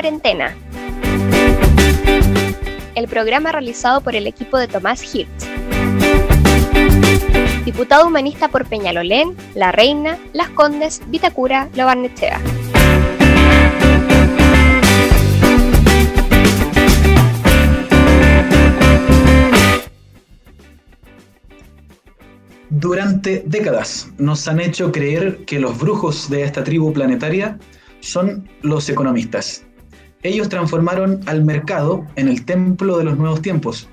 cuarentena. El programa realizado por el equipo de Tomás Hirsch. Diputado humanista por Peñalolén, La Reina, Las Condes, Vitacura, Lo Barnechea. Durante décadas nos han hecho creer que los brujos de esta tribu planetaria son los economistas. Ellos transformaron al mercado en el templo de los nuevos tiempos.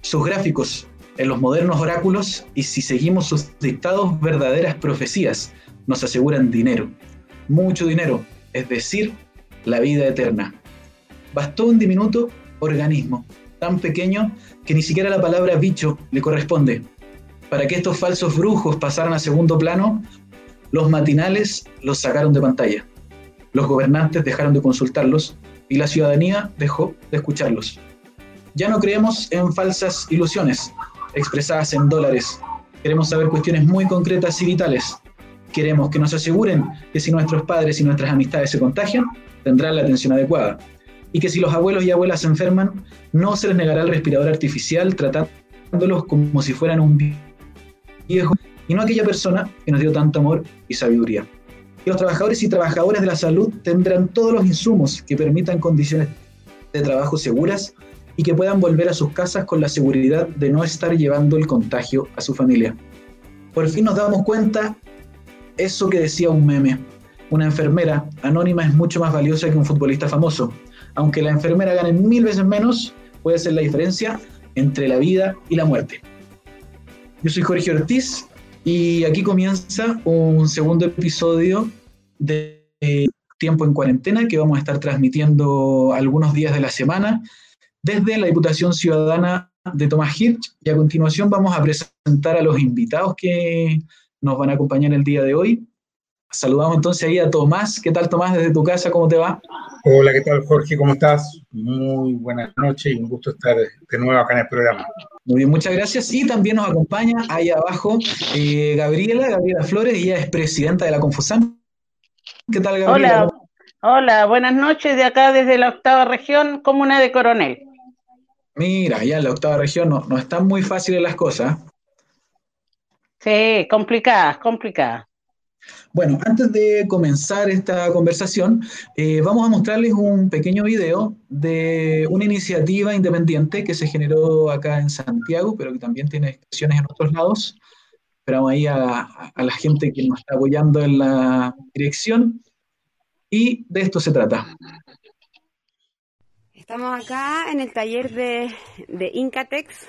Sus gráficos en los modernos oráculos y si seguimos sus dictados, verdaderas profecías nos aseguran dinero, mucho dinero, es decir, la vida eterna. Bastó un diminuto organismo, tan pequeño que ni siquiera la palabra bicho le corresponde, para que estos falsos brujos pasaran a segundo plano, los matinales los sacaron de pantalla. Los gobernantes dejaron de consultarlos y la ciudadanía dejó de escucharlos. Ya no creemos en falsas ilusiones expresadas en dólares. Queremos saber cuestiones muy concretas y vitales. Queremos que nos aseguren que si nuestros padres y nuestras amistades se contagian, tendrán la atención adecuada. Y que si los abuelos y abuelas se enferman, no se les negará el respirador artificial tratándolos como si fueran un viejo y no aquella persona que nos dio tanto amor y sabiduría. Y los trabajadores y trabajadoras de la salud tendrán todos los insumos que permitan condiciones de trabajo seguras y que puedan volver a sus casas con la seguridad de no estar llevando el contagio a su familia. Por fin nos damos cuenta eso que decía un meme. Una enfermera anónima es mucho más valiosa que un futbolista famoso. Aunque la enfermera gane mil veces menos, puede ser la diferencia entre la vida y la muerte. Yo soy Jorge Ortiz y aquí comienza un segundo episodio de Tiempo en Cuarentena que vamos a estar transmitiendo algunos días de la semana desde la Diputación Ciudadana de Tomás Hirsch y a continuación vamos a presentar a los invitados que nos van a acompañar el día de hoy. Saludamos entonces ahí a Tomás. ¿Qué tal Tomás desde tu casa? ¿Cómo te va? Hola, ¿qué tal Jorge? ¿Cómo estás? Muy buenas noches y un gusto estar de nuevo acá en el programa. Muy bien, muchas gracias. Y también nos acompaña ahí abajo eh, Gabriela, Gabriela Flores, ella es presidenta de la Confusan. ¿Qué tal, Gabriela? Hola, hola, buenas noches de acá desde la octava región, comuna de Coronel. Mira, ya en la octava región no, no están muy fáciles las cosas. Sí, complicadas, complicadas. Bueno, antes de comenzar esta conversación, eh, vamos a mostrarles un pequeño video de una iniciativa independiente que se generó acá en Santiago, pero que también tiene expresiones en otros lados. Esperamos ahí a, la gente que nos está apoyando en la dirección. Y de esto se trata. Estamos acá en el taller de, de Incatex.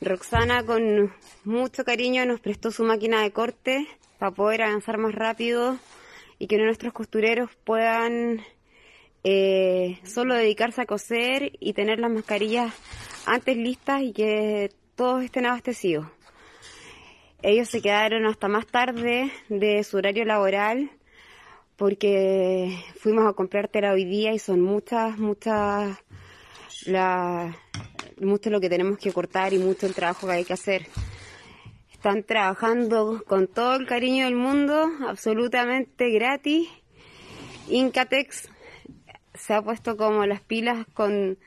Roxana con mucho cariño nos prestó su máquina de corte para poder avanzar más rápido y que nuestros costureros puedan eh, solo dedicarse a coser y tener las mascarillas antes listas y que todos estén abastecidos. Ellos se quedaron hasta más tarde de su horario laboral porque fuimos a comprar tela hoy día y son muchas, muchas, la, mucho lo que tenemos que cortar y mucho el trabajo que hay que hacer. Están trabajando con todo el cariño del mundo, absolutamente gratis. Incatex se ha puesto como las pilas con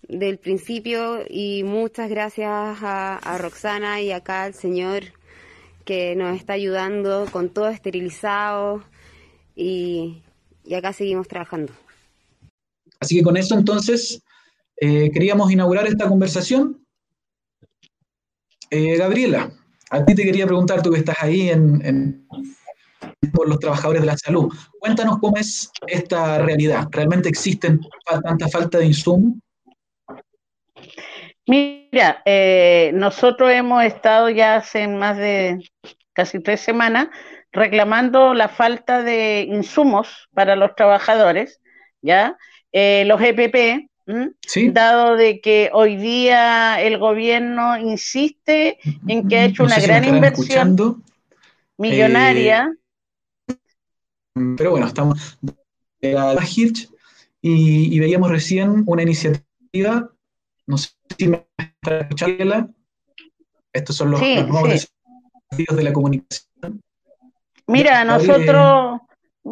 del principio y muchas gracias a, Roxana y acá al señor que nos está ayudando con todo esterilizado y, acá seguimos trabajando. Así que con eso entonces eh, queríamos inaugurar esta conversación. Eh, Gabriela, a ti te quería preguntar, tú que estás ahí en, por los trabajadores de la salud, cuéntanos cómo es esta realidad. ¿Realmente existen tanta falta de insumo? Mira, eh, nosotros hemos estado ya hace más de casi tres semanas reclamando la falta de insumos para los trabajadores, ¿ya? Eh, los EPP, Dado de que hoy día el gobierno insiste en que ha hecho una gran inversión millonaria. Eh, pero bueno, estamos en la Hirsch y, veíamos recién una iniciativa, no sé si me está escuchando, estos son los, nuevos desafíos de la comunicación. Mira, nosotros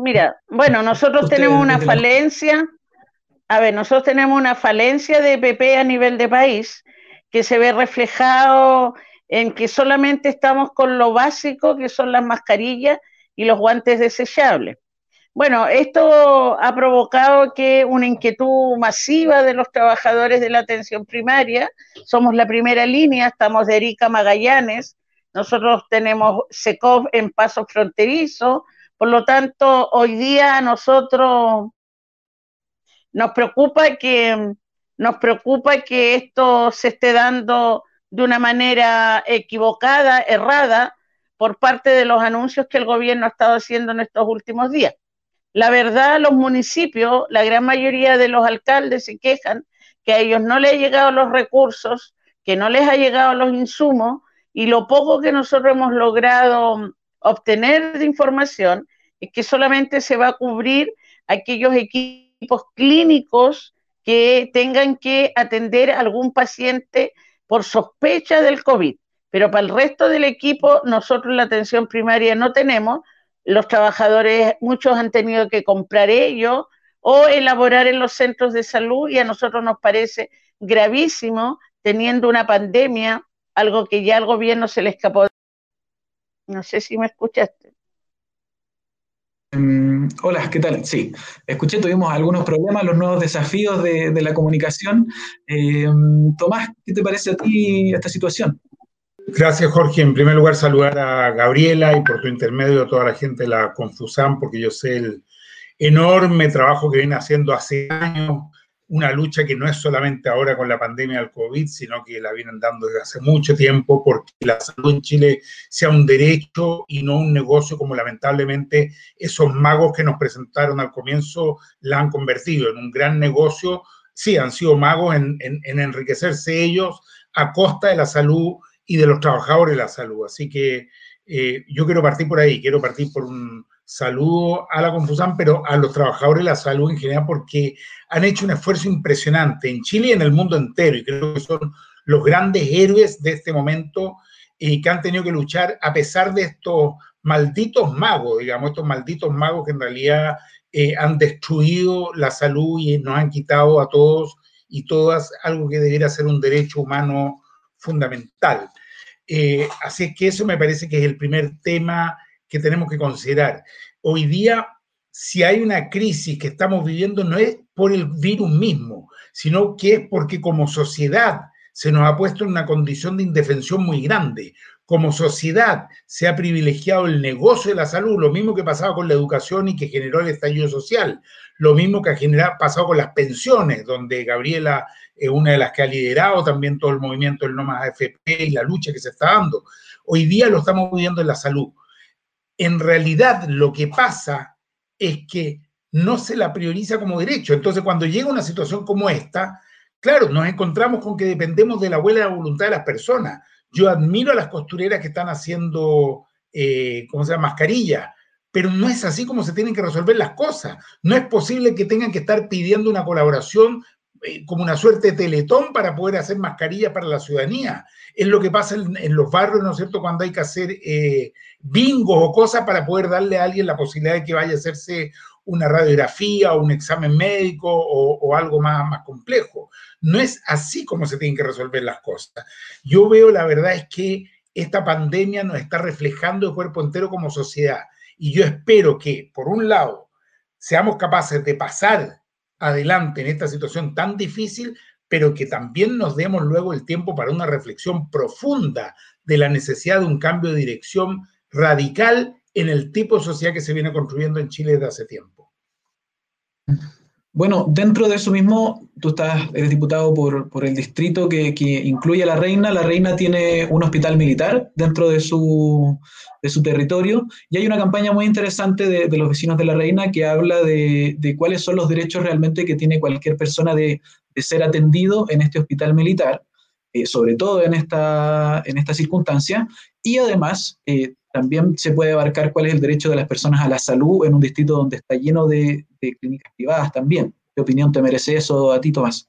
Mira, bueno, nosotros tenemos una falencia, a ver, nosotros tenemos una falencia de PP a nivel de país que se ve reflejado en que solamente estamos con lo básico, que son las mascarillas y los guantes desechables. Bueno, esto ha provocado que una inquietud masiva de los trabajadores de la atención primaria, somos la primera línea, estamos de Erika Magallanes, nosotros tenemos SECOV en paso fronterizo, por lo tanto, hoy día nosotros nos preocupa que nos preocupa que esto se esté dando de una manera equivocada, errada, por parte de los anuncios que el gobierno ha estado haciendo en estos últimos días. La verdad, los municipios, la gran mayoría de los alcaldes se quejan que a ellos no les han llegado los recursos, que no les ha llegado los insumos y lo poco que nosotros hemos logrado obtener de información es que solamente se va a cubrir aquellos equipos clínicos que tengan que atender a algún paciente por sospecha del COVID. Pero para el resto del equipo, nosotros la atención primaria no tenemos. Los trabajadores, muchos han tenido que comprar ellos o elaborar en los centros de salud y a nosotros nos parece gravísimo teniendo una pandemia, algo que ya al gobierno se le escapó. No sé si me escuchaste. Mm, hola, ¿qué tal? Sí, escuché, tuvimos algunos problemas, los nuevos desafíos de, la comunicación. Eh, Tomás, ¿qué te parece a ti esta situación? Gracias, Jorge. En primer lugar, saludar a Gabriela y por tu intermedio a toda la gente de la Confusan, porque yo sé el enorme trabajo que viene haciendo hace años una lucha que no es solamente ahora con la pandemia del COVID, sino que la vienen dando desde hace mucho tiempo porque la salud en Chile sea un derecho y no un negocio como lamentablemente esos magos que nos presentaron al comienzo la han convertido en un gran negocio. Sí, han sido magos en, enriquecerse ellos a costa de la salud y de los trabajadores de la salud. Así que eh, yo quiero partir por ahí, quiero partir por un saludo a la Confusan, pero a los trabajadores de la salud en general, porque han hecho un esfuerzo impresionante en Chile y en el mundo entero, y creo que son los grandes héroes de este momento y que han tenido que luchar a pesar de estos malditos magos, digamos, estos malditos magos que en realidad eh, han destruido la salud y nos han quitado a todos y todas algo que debería ser un derecho humano fundamental. Eh, así que eso me parece que es el primer tema que tenemos que considerar. Hoy día, si hay una crisis que estamos viviendo, no es por el virus mismo, sino que es porque como sociedad se nos ha puesto en una condición de indefensión muy grande. Como sociedad se ha privilegiado el negocio de la salud, lo mismo que pasaba con la educación y que generó el estallido social, lo mismo que ha pasado con las pensiones, donde Gabriela es una de las que ha liderado también todo el movimiento del No Más AFP y la lucha que se está dando. Hoy día lo estamos viviendo en la salud en realidad lo que pasa es que no se la prioriza como derecho. Entonces, cuando llega una situación como esta, claro, nos encontramos con que dependemos de la buena voluntad de las personas. Yo admiro a las costureras que están haciendo, eh, ¿cómo se llama?, mascarillas, pero no es así como se tienen que resolver las cosas. No es posible que tengan que estar pidiendo una colaboración como una suerte de teletón para poder hacer mascarillas para la ciudadanía. Es lo que pasa en, los barrios, ¿no es cierto?, cuando hay que hacer eh, bingos o cosas para poder darle a alguien la posibilidad de que vaya a hacerse una radiografía o un examen médico o, algo más, más complejo. No es así como se tienen que resolver las cosas. Yo veo, la verdad es que esta pandemia nos está reflejando el cuerpo entero como sociedad. Y yo espero que, por un lado, seamos capaces de pasar adelante en esta situación tan difícil, pero que también nos demos luego el tiempo para una reflexión profunda de la necesidad de un cambio de dirección radical en el tipo de sociedad que se viene construyendo en Chile desde hace tiempo. Bueno, dentro de eso mismo, tú estás, eres diputado por, el distrito que, incluye a La Reina. La Reina tiene un hospital militar dentro de su, territorio y hay una campaña muy interesante de, los vecinos de La Reina que habla de, cuáles son los derechos realmente que tiene cualquier persona de, ser atendido en este hospital militar, eh, sobre todo en esta, en esta circunstancia, y además eh, también se puede abarcar cuál es el derecho de las personas a la salud en un distrito donde está lleno de, clínicas privadas también. ¿Qué opinión te merece eso a ti, Tomás?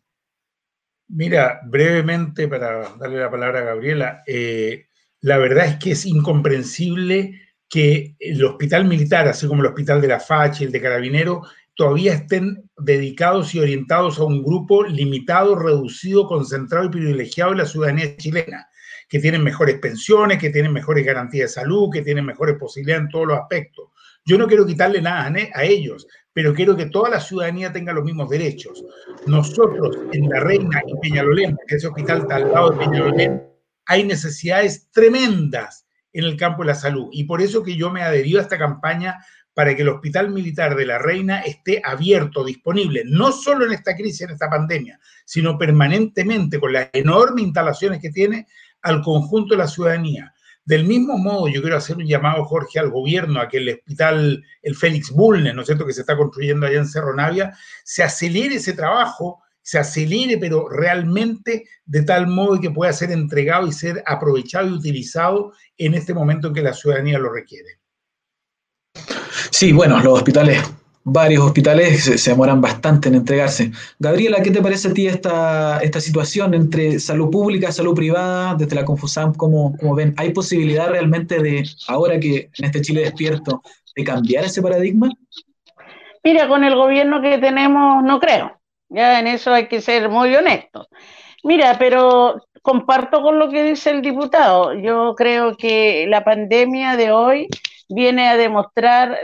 Mira, brevemente para darle la palabra a Gabriela, eh, la verdad es que es incomprensible que el hospital militar, así como el hospital de la Fachi, el de Carabinero, todavía estén dedicados y orientados a un grupo limitado, reducido, concentrado y privilegiado de la ciudadanía chilena, que tienen mejores pensiones, que tienen mejores garantías de salud, que tienen mejores posibilidades en todos los aspectos. Yo no quiero quitarle nada a ellos, pero quiero que toda la ciudadanía tenga los mismos derechos. Nosotros en La Reina y Peñalolén, que ese hospital está al lado de Peñalolén, hay necesidades tremendas en el campo de la salud. Y por eso que yo me adherí a esta campaña para que el Hospital Militar de la Reina esté abierto, disponible, no solo en esta crisis, en esta pandemia, sino permanentemente con las enormes instalaciones que tiene al conjunto de la ciudadanía. Del mismo modo, yo quiero hacer un llamado, Jorge, al gobierno, a que el hospital, el Félix Bulnes, ¿no es cierto?, que se está construyendo allá en Cerro Navia, se acelere ese trabajo se acelere, pero realmente de tal modo que pueda ser entregado y ser aprovechado y utilizado en este momento en que la ciudadanía lo requiere. Sí, bueno, los hospitales, varios hospitales se, demoran bastante en entregarse. Gabriela, ¿qué te parece a ti esta, esta situación entre salud pública, salud privada, desde la Confusam, cómo, cómo ven? ¿Hay posibilidad realmente de, ahora que en este Chile despierto, de cambiar ese paradigma? Mira, con el gobierno que tenemos no creo. Ya en eso hay que ser muy honestos. Mira, pero comparto con lo que dice el diputado. Yo creo que la pandemia de hoy viene a demostrar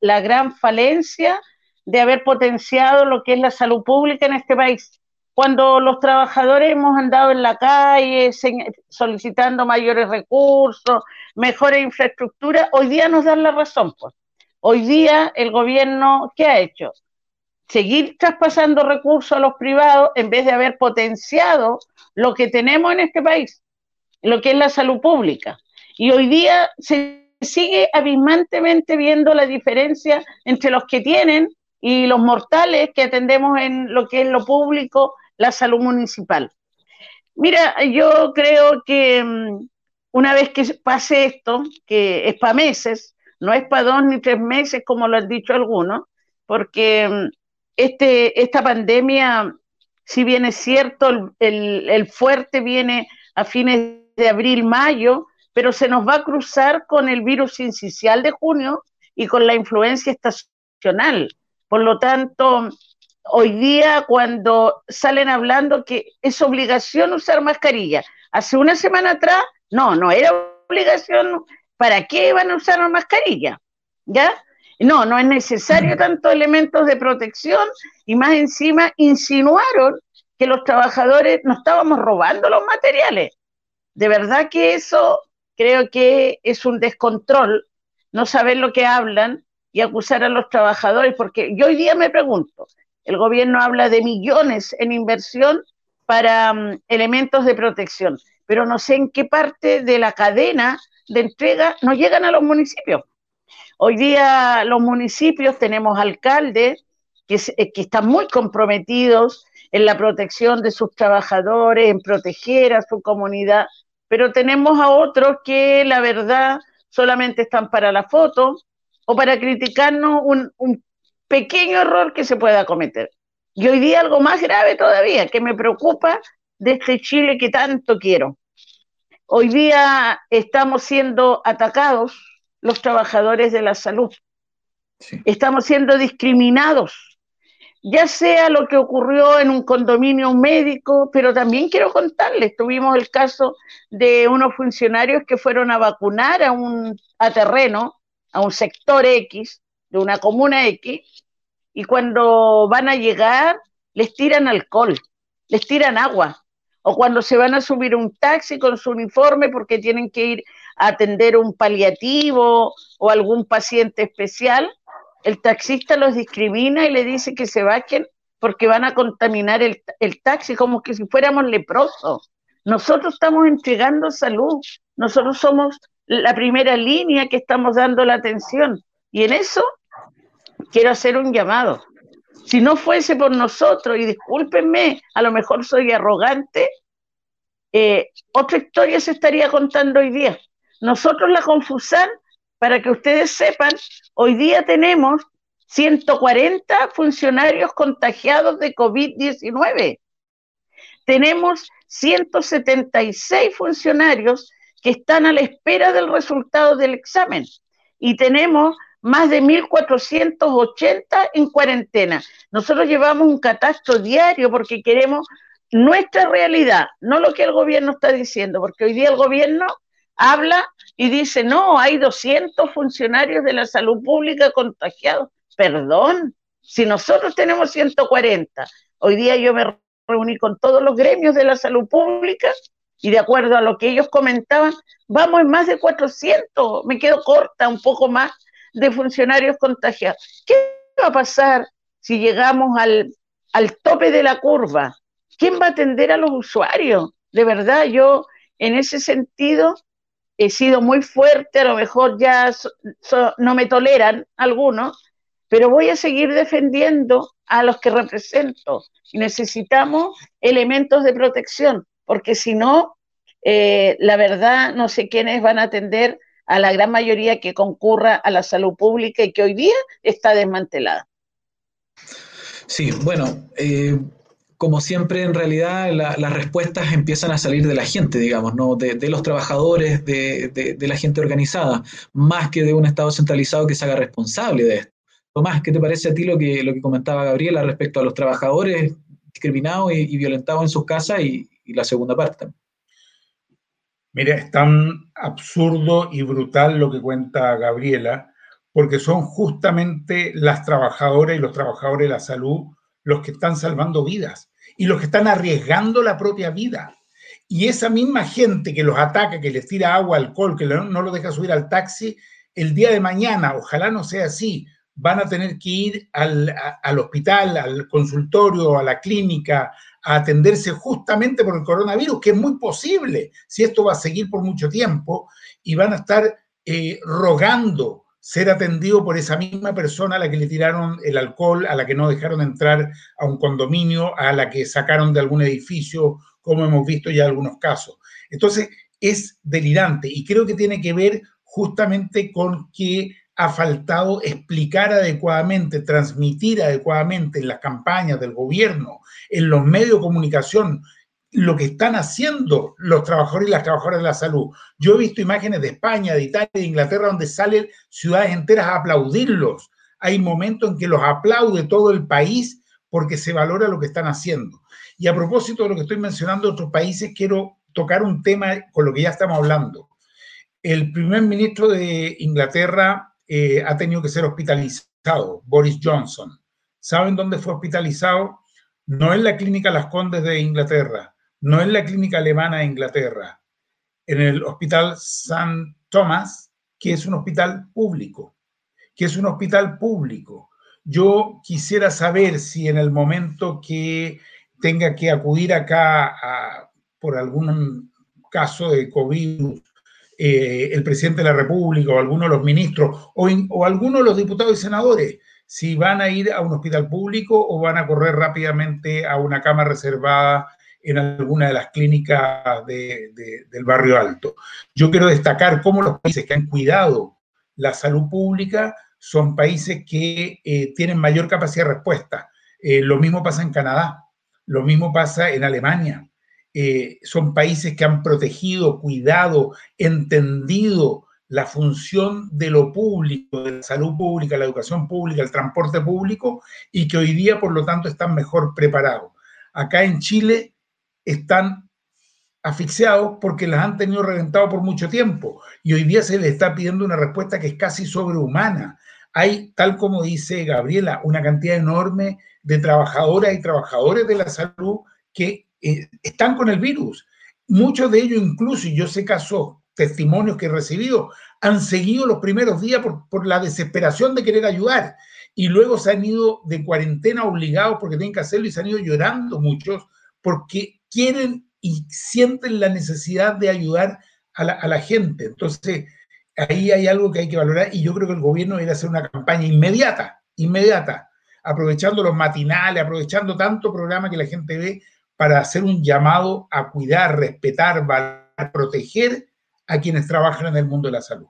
la gran falencia de haber potenciado lo que es la salud pública en este país. Cuando los trabajadores hemos andado en la calle solicitando mayores recursos, mejores infraestructura, hoy día nos dan la razón. Pues. Hoy día el gobierno, ¿qué ha hecho? seguir traspasando recursos a los privados en vez de haber potenciado lo que tenemos en este país, lo que es la salud pública. Y hoy día se sigue abismantemente viendo la diferencia entre los que tienen y los mortales que atendemos en lo que es lo público, la salud municipal. Mira, yo creo que mm, una vez que pase esto, que es para meses, no es para dos ni tres meses como lo han dicho algunos, porque mm, este, esta pandemia, si bien es cierto, el, fuerte viene a fines de abril, mayo, pero se nos va a cruzar con el virus incisional de junio y con la influencia estacional. Por lo tanto, hoy día cuando salen hablando que es obligación usar mascarilla, hace una semana atrás, no, no era obligación, ¿para qué van a usar mascarilla? ¿Ya? No, no es necesario tantos elementos de protección y más encima insinuaron que los trabajadores no estábamos robando los materiales. De verdad que eso creo que es un descontrol, no saber lo que hablan y acusar a los trabajadores, porque yo hoy día me pregunto, el gobierno habla de millones en inversión para mm, elementos de protección, pero no sé en qué parte de la cadena de entrega no llegan a los municipios. Hoy día los municipios tenemos alcaldes eh, que están muy comprometidos en la protección de sus trabajadores, en proteger a su comunidad, pero tenemos a otros que la verdad solamente están para la foto o para criticarnos un, un pequeño error que se pueda cometer. Y hoy día algo más grave todavía, que me preocupa de este Chile que tanto quiero. Hoy día estamos siendo atacados los trabajadores de la salud. Estamos siendo discriminados, ya sea lo que ocurrió en un condominio médico, pero también quiero contarles, tuvimos el caso de unos funcionarios que fueron a vacunar a un a terreno, a un sector X, de una comuna X, y cuando van a llegar les tiran alcohol, les tiran agua, o cuando se van a subir un taxi con su uniforme porque tienen que ir atender un paliativo o algún paciente especial, el taxista los discrimina y le dice que se bajen porque van a contaminar el, taxi como que si fuéramos leprosos. Nosotros estamos entregando salud, nosotros somos la primera línea que estamos dando la atención y en eso quiero hacer un llamado. Si no fuese por nosotros, y discúlpenme, a lo mejor soy arrogante, eh, otra historia se estaría contando hoy día. Nosotros la Confusan, para que ustedes sepan, hoy día tenemos 140 funcionarios contagiados de COVID-19. Tenemos 176 funcionarios que están a la espera del resultado del examen. y tenemos más de 1.480 en cuarentena. Nosotros llevamos un catastro diario porque queremos nuestra realidad, no lo que el gobierno está diciendo, porque hoy día el gobierno habla y dice, no, hay 200 funcionarios de la salud pública contagiados. Perdón, si nosotros tenemos 140, hoy día yo me reuní con todos los gremios de la salud pública y de acuerdo a lo que ellos comentaban, vamos en más de 400, me quedo corta un poco más de funcionarios contagiados. ¿Qué va a pasar si llegamos al, al tope de la curva? ¿Quién va a atender a los usuarios? De verdad, yo en ese sentido he sido muy fuerte, a lo mejor ya no me toleran algunos, pero voy a seguir defendiendo a los que represento. Necesitamos elementos de protección, porque si no, eh, la verdad, no sé quiénes van a atender a la gran mayoría que concurra a la salud pública y que hoy día está desmantelada. Sí, bueno, eh, como siempre, en realidad las respuestas empiezan a salir de la gente, digamos, ¿no? de, los trabajadores, de, la gente organizada, más que de un Estado centralizado que se haga responsable de esto. Tomás, ¿qué te parece a ti lo que, lo que comentaba Gabriela respecto a los trabajadores discriminados y, violentados en sus casas y, y la segunda parte? Mira, es tan absurdo y brutal lo que cuenta Gabriela, porque son justamente las trabajadoras y los trabajadores de la salud los que están salvando vidas y los que están arriesgando la propia vida. Y esa misma gente que los ataca, que les tira agua, alcohol, que no los deja subir al taxi, el día de mañana, ojalá no sea así, van a tener que ir al, al hospital, al consultorio, a la clínica, a atenderse justamente por el coronavirus, que es muy posible si esto va a seguir por mucho tiempo, y van a estar eh, rogando ser atendido por esa misma persona a la que le tiraron el alcohol, a la que no dejaron entrar a un condominio, a la que sacaron de algún edificio, como hemos visto ya algunos casos. Entonces, es delirante y creo que tiene que ver justamente con que ha faltado explicar adecuadamente, transmitir adecuadamente en las campañas del gobierno, en los medios de comunicación, lo que están haciendo los trabajadores y las trabajadoras de la salud. Yo he visto imágenes de España, de Italia, de Inglaterra, donde salen ciudades enteras a aplaudirlos. Hay momentos en que los aplaude todo el país porque se valora lo que están haciendo. Y a propósito de lo que estoy mencionando de otros países, quiero tocar un tema con lo que ya estamos hablando. El primer ministro de Inglaterra eh, ha tenido que ser hospitalizado, Boris Johnson. ¿Saben dónde fue hospitalizado? No en la clínica Las Condes de Inglaterra, no en la clínica alemana de Inglaterra, en el hospital St. Thomas, que es un hospital público, que es un hospital público. Yo quisiera saber si en el momento que tenga que acudir acá por algún caso de COVID, eh, el presidente de la República o alguno de los ministros o, o alguno de los diputados y senadores, si van a ir a un hospital público o van a correr rápidamente a una cama reservada en alguna de las clínicas del barrio alto. Yo quiero destacar cómo los países que han cuidado la salud pública son países que eh, tienen mayor capacidad de respuesta. Eh, lo mismo pasa en Canadá, lo mismo pasa en Alemania. Eh, son países que han protegido, cuidado, entendido la función de lo público, de la salud pública, la educación pública, el transporte público, y que hoy día, por lo tanto, están mejor preparados. Acá en Chile están asfixiados porque las han tenido reventado por mucho tiempo y hoy día se les está pidiendo una respuesta que es casi sobrehumana. Hay, tal como dice Gabriela, una cantidad enorme de trabajadoras y trabajadores de la salud que eh, están con el virus. Muchos de ellos incluso, y yo sé casos, testimonios que he recibido, han seguido los primeros días por, por la desesperación de querer ayudar y luego se han ido de cuarentena obligados porque tienen que hacerlo y se han ido llorando muchos porque quieren y sienten la necesidad de ayudar a la, gente. Entonces, ahí hay algo que hay que valorar y yo creo que el gobierno debe hacer una campaña inmediata, inmediata, aprovechando los matinales, aprovechando tanto programa que la gente ve para hacer un llamado a cuidar, respetar, valorar, proteger a quienes trabajan en el mundo de la salud.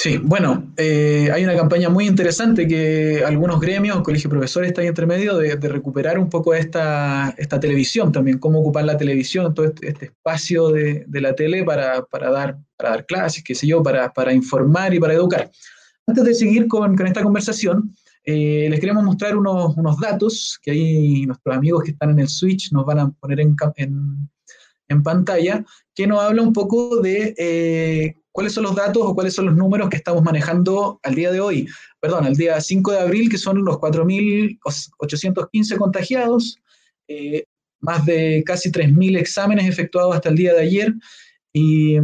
Sí, bueno, eh, hay una campaña muy interesante que algunos gremios, colegio de profesores están entre medio de, recuperar un poco esta, esta televisión también, cómo ocupar la televisión, todo este, este espacio de, la tele para, dar, para dar clases, qué sé yo, para, informar y para educar. Antes de seguir con, esta conversación, eh, les queremos mostrar unos, datos que ahí nuestros amigos que están en el Switch nos van a poner en, en, pantalla, que nos habla un poco de eh, cuáles son los datos o cuáles son los números que estamos manejando al día de hoy. Perdón, al día 5 de abril, que son los 4.815 contagiados, eh, más de casi 3.000 exámenes efectuados hasta el día de ayer y,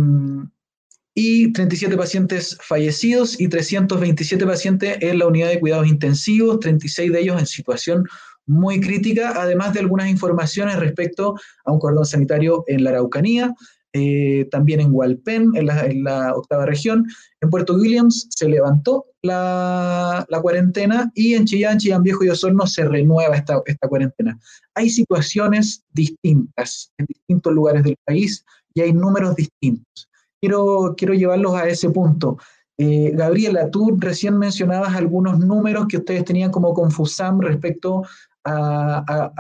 y 37 pacientes fallecidos y 327 pacientes en la unidad de cuidados intensivos, 36 de ellos en situación muy crítica, además de algunas informaciones respecto a un cordón sanitario en la Araucanía, eh, también en Hualpén, en la, octava región. En Puerto Williams se levantó la, cuarentena y en Chillán, Chillán Viejo y Osorno se renueva esta, esta cuarentena. Hay situaciones distintas en distintos lugares del país y hay números distintos. Quiero, quiero llevarlos a ese punto. Eh, Gabriela, tú recién mencionabas algunos números que ustedes tenían como Confusam respecto a,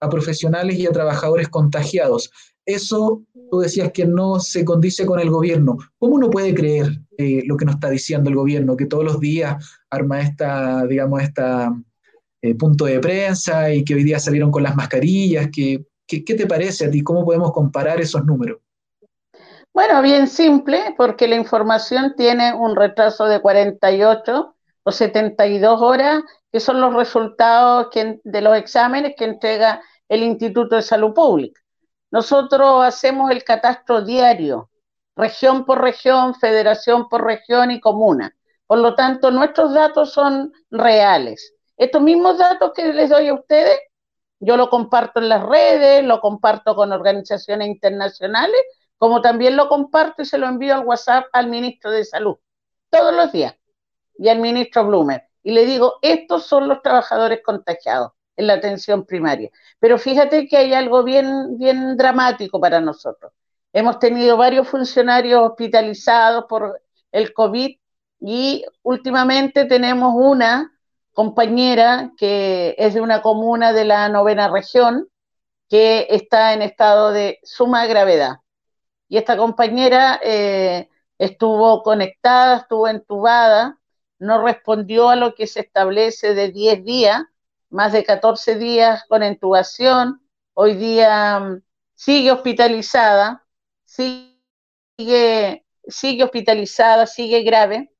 a, profesionales y a trabajadores contagiados. Eso tú decías que no se condice con el gobierno. ¿Cómo uno puede creer eh, lo que nos está diciendo el gobierno, que todos los días arma esta, digamos, esta eh, punto de prensa y que hoy día salieron con las mascarillas? ¿Qué te parece a ti? ¿Cómo podemos comparar esos números? Bueno, bien simple, porque la información tiene un retraso de 48 o 72 horas, que son los resultados de los exámenes que entrega el Instituto de Salud Pública. Nosotros hacemos el catastro diario, región por región, federación por región y comuna. Por lo tanto, nuestros datos son reales. Estos mismos datos que les doy a ustedes, yo lo comparto en las redes, lo comparto con organizaciones internacionales, como también lo comparto y se lo envío al WhatsApp al ministro de Salud, todos los días, y al ministro Blumer. Y le digo, estos son los trabajadores contagiados en la atención primaria. Pero fíjate que hay algo bien, bien dramático para nosotros. Hemos tenido varios funcionarios hospitalizados por el COVID y últimamente tenemos una compañera que es de una comuna de la novena región que está en estado de suma gravedad. Y esta compañera eh, estuvo conectada, estuvo entubada, no respondió a lo que se establece de 10 días más de 14 días con intubación, hoy día mm, sigue hospitalizada, sigue, sigue hospitalizada, sigue grave,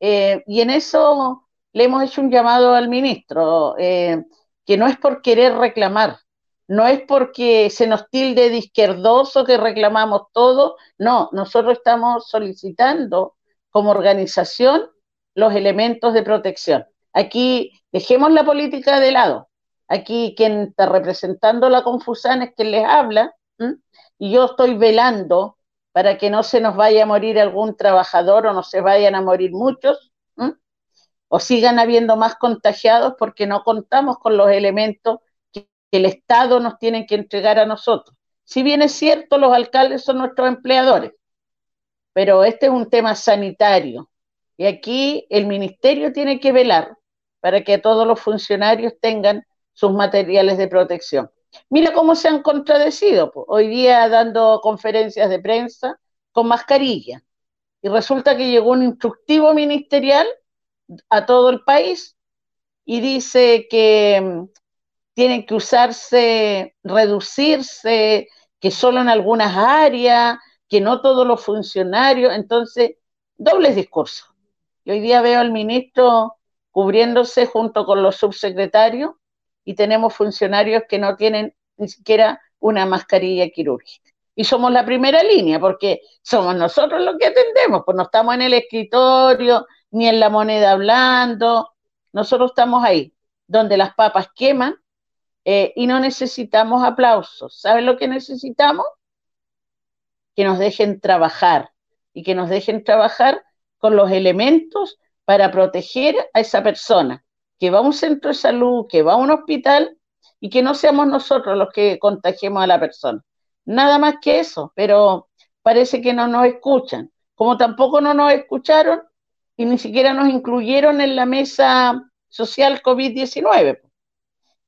eh, y en eso le hemos hecho un llamado al ministro, eh, que no es por querer reclamar, no es porque se nos tilde de izquierdoso que reclamamos todo, no, nosotros estamos solicitando como organización los elementos de protección. Aquí dejemos la política de lado. Aquí quien está representando la confusión es quien les habla y yo estoy velando para que no se nos vaya a morir algún trabajador o no se vayan a morir muchos o sigan habiendo más contagiados porque no contamos con los elementos que, el Estado nos tiene que entregar a nosotros. Si bien es cierto, los alcaldes son nuestros empleadores, pero este es un tema sanitario y aquí el ministerio tiene que velar para que todos los funcionarios tengan sus materiales de protección. Mira cómo se han contradecido. Hoy día dando conferencias de prensa con mascarilla. Y resulta que llegó un instructivo ministerial a todo el país y dice que mm, tienen que usarse, reducirse, que solo en algunas áreas, que no todos los funcionarios. Entonces, dobles discursos. Y hoy día veo al ministro cubriéndose junto con los subsecretarios y tenemos funcionarios que no tienen ni siquiera una mascarilla quirúrgica. Y somos la primera línea porque somos nosotros los que atendemos, pues no estamos en el escritorio ni en la moneda hablando, nosotros estamos ahí, donde las papas queman eh, y no necesitamos aplausos. ¿Saben lo que necesitamos? Que nos dejen trabajar y que nos dejen trabajar con los elementos para proteger a esa persona que va a un centro de salud, que va a un hospital y que no seamos nosotros los que contagiemos a la persona. Nada más que eso, pero parece que no nos escuchan. Como tampoco no nos escucharon y ni siquiera nos incluyeron en la mesa social COVID-19.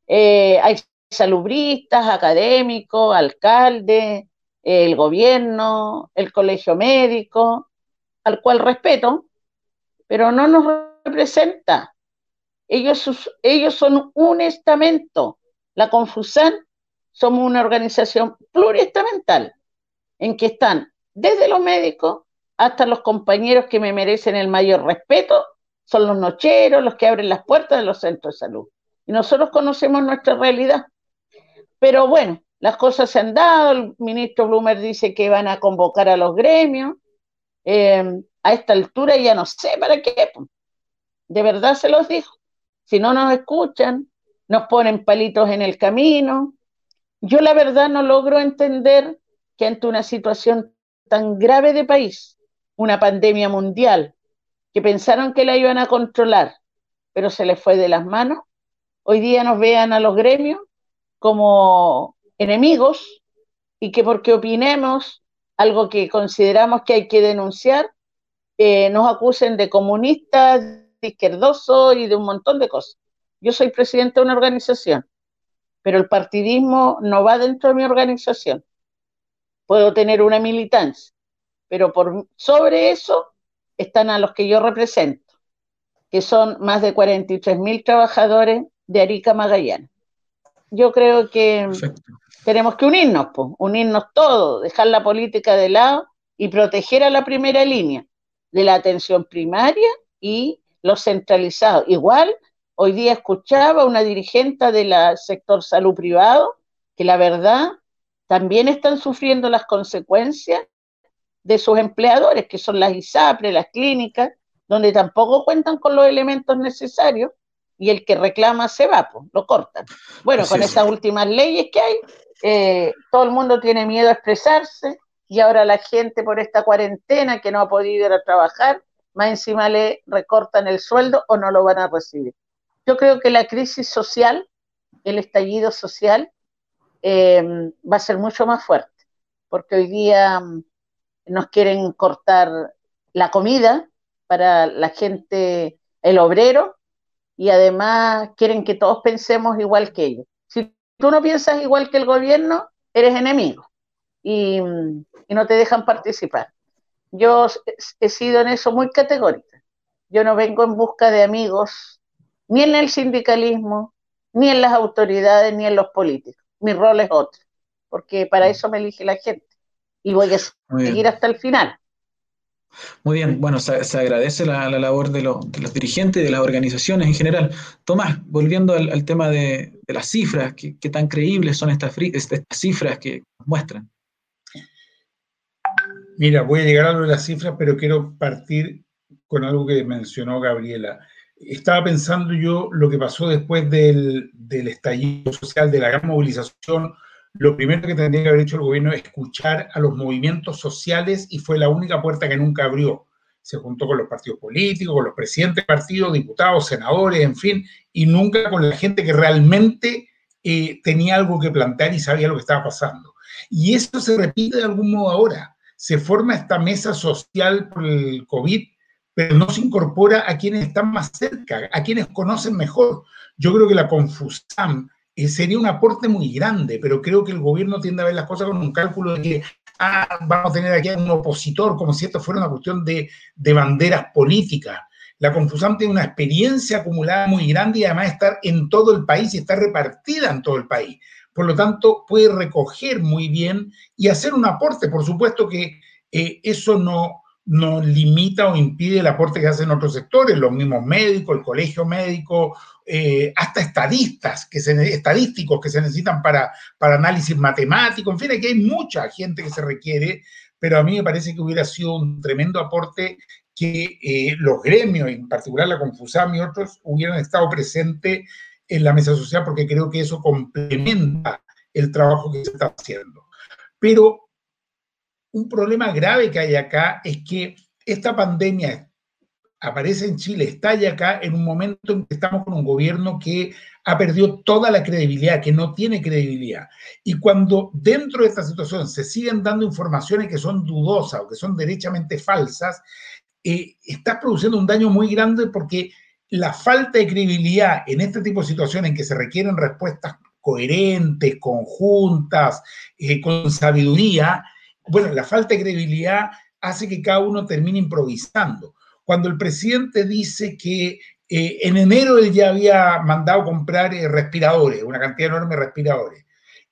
Eh, hay salubristas, académicos, alcaldes, el gobierno, el colegio médico, al cual respeto, pero no nos representa. Ellos, ellos son un estamento. La Confusan somos una organización pluriestamental en que están desde los médicos hasta los compañeros que me merecen el mayor respeto, son los nocheros, los que abren las puertas de los centros de salud. Y nosotros conocemos nuestra realidad. Pero bueno, las cosas se han dado, el ministro Blumer dice que van a convocar a los gremios. Eh, a esta altura ya no sé para qué. De verdad se los dijo. Si no nos escuchan, nos ponen palitos en el camino. Yo la verdad no logro entender que ante una situación tan grave de país, una pandemia mundial, que pensaron que la iban a controlar, pero se les fue de las manos, hoy día nos vean a los gremios como enemigos y que porque opinemos algo que consideramos que hay que denunciar, eh, nos acusen de comunistas, de izquierdosos y de un montón de cosas. Yo soy presidente de una organización, pero el partidismo no va dentro de mi organización. Puedo tener una militancia, pero por sobre eso están a los que yo represento, que son más de 43 mil trabajadores de Arica Magallanes yo creo que tenemos que unirnos, pues, unirnos todos, dejar la política de lado y proteger a la primera línea de la atención primaria y los centralizados. Igual, hoy día escuchaba una dirigente del sector salud privado que la verdad también están sufriendo las consecuencias de sus empleadores, que son las ISAPRE, las clínicas, donde tampoco cuentan con los elementos necesarios y el que reclama se va, pues, lo cortan. Bueno, con estas últimas leyes que hay, eh, todo el mundo tiene miedo a expresarse y ahora la gente por esta cuarentena que no ha podido ir a trabajar, más encima le recortan el sueldo o no lo van a recibir. Yo creo que la crisis social, el estallido social, eh, va a ser mucho más fuerte, porque hoy día mm, nos quieren cortar la comida para la gente, el obrero, y además quieren que todos pensemos igual que ellos. Si tú no piensas igual que el gobierno, eres enemigo y, no te dejan participar. Yo he sido en eso muy categórica. Yo no vengo en busca de amigos, ni en el sindicalismo, ni en las autoridades, ni en los políticos. Mi rol es otro, porque para eso me elige la gente y voy a seguir hasta el final. Muy bien, bueno, se, agradece la, labor de, los dirigentes y de las organizaciones en general. Tomás, volviendo al, tema de, las cifras, ¿qué, tan creíbles son estas, cifras que muestran? Mira, voy a llegar a lo de las cifras, pero quiero partir con algo que mencionó Gabriela. Estaba pensando yo lo que pasó después del, del estallido social, de la gran movilización lo primero que tendría que haber hecho el gobierno es escuchar a los movimientos sociales y fue la única puerta que nunca abrió. Se juntó con los partidos políticos, con los presidentes de partidos, diputados, senadores, en fin, y nunca con la gente que realmente eh, tenía algo que plantear y sabía lo que estaba pasando. Y eso se repite de algún modo ahora. Se forma esta mesa social por el COVID, pero no se incorpora a quienes están más cerca, a quienes conocen mejor. Yo creo que la confusión eh, sería un aporte muy grande, pero creo que el gobierno tiende a ver las cosas con un cálculo de que ah, vamos a tener aquí a un opositor, como si esto fuera una cuestión de, de banderas políticas. La confusión tiene una experiencia acumulada muy grande y además estar en todo el país y está repartida en todo el país. Por lo tanto, puede recoger muy bien y hacer un aporte. Por supuesto que eh, eso no, no limita o impide el aporte que hacen otros sectores, los mismos médicos, el colegio médico eh, hasta estadistas, que estadísticos que se necesitan para, para análisis matemático, en fin, aquí hay mucha gente que se requiere, pero a mí me parece que hubiera sido un tremendo aporte que eh, los gremios, en particular la Confusam y otros, hubieran estado presentes en la mesa social porque creo que eso complementa el trabajo que se está haciendo. Pero un problema grave que hay acá es que esta pandemia aparece en Chile, estalla acá en un momento en que estamos con un gobierno que ha perdido toda la credibilidad, que no tiene credibilidad. Y cuando dentro de esta situación se siguen dando informaciones que son dudosas o que son derechamente falsas, eh, estás produciendo un daño muy grande porque la falta de credibilidad en este tipo de situaciones en que se requieren respuestas coherentes, conjuntas, eh, con sabiduría, bueno, la falta de credibilidad hace que cada uno termine improvisando. Cuando el presidente dice que eh, en enero él ya había mandado comprar eh, respiradores, una cantidad enorme de respiradores,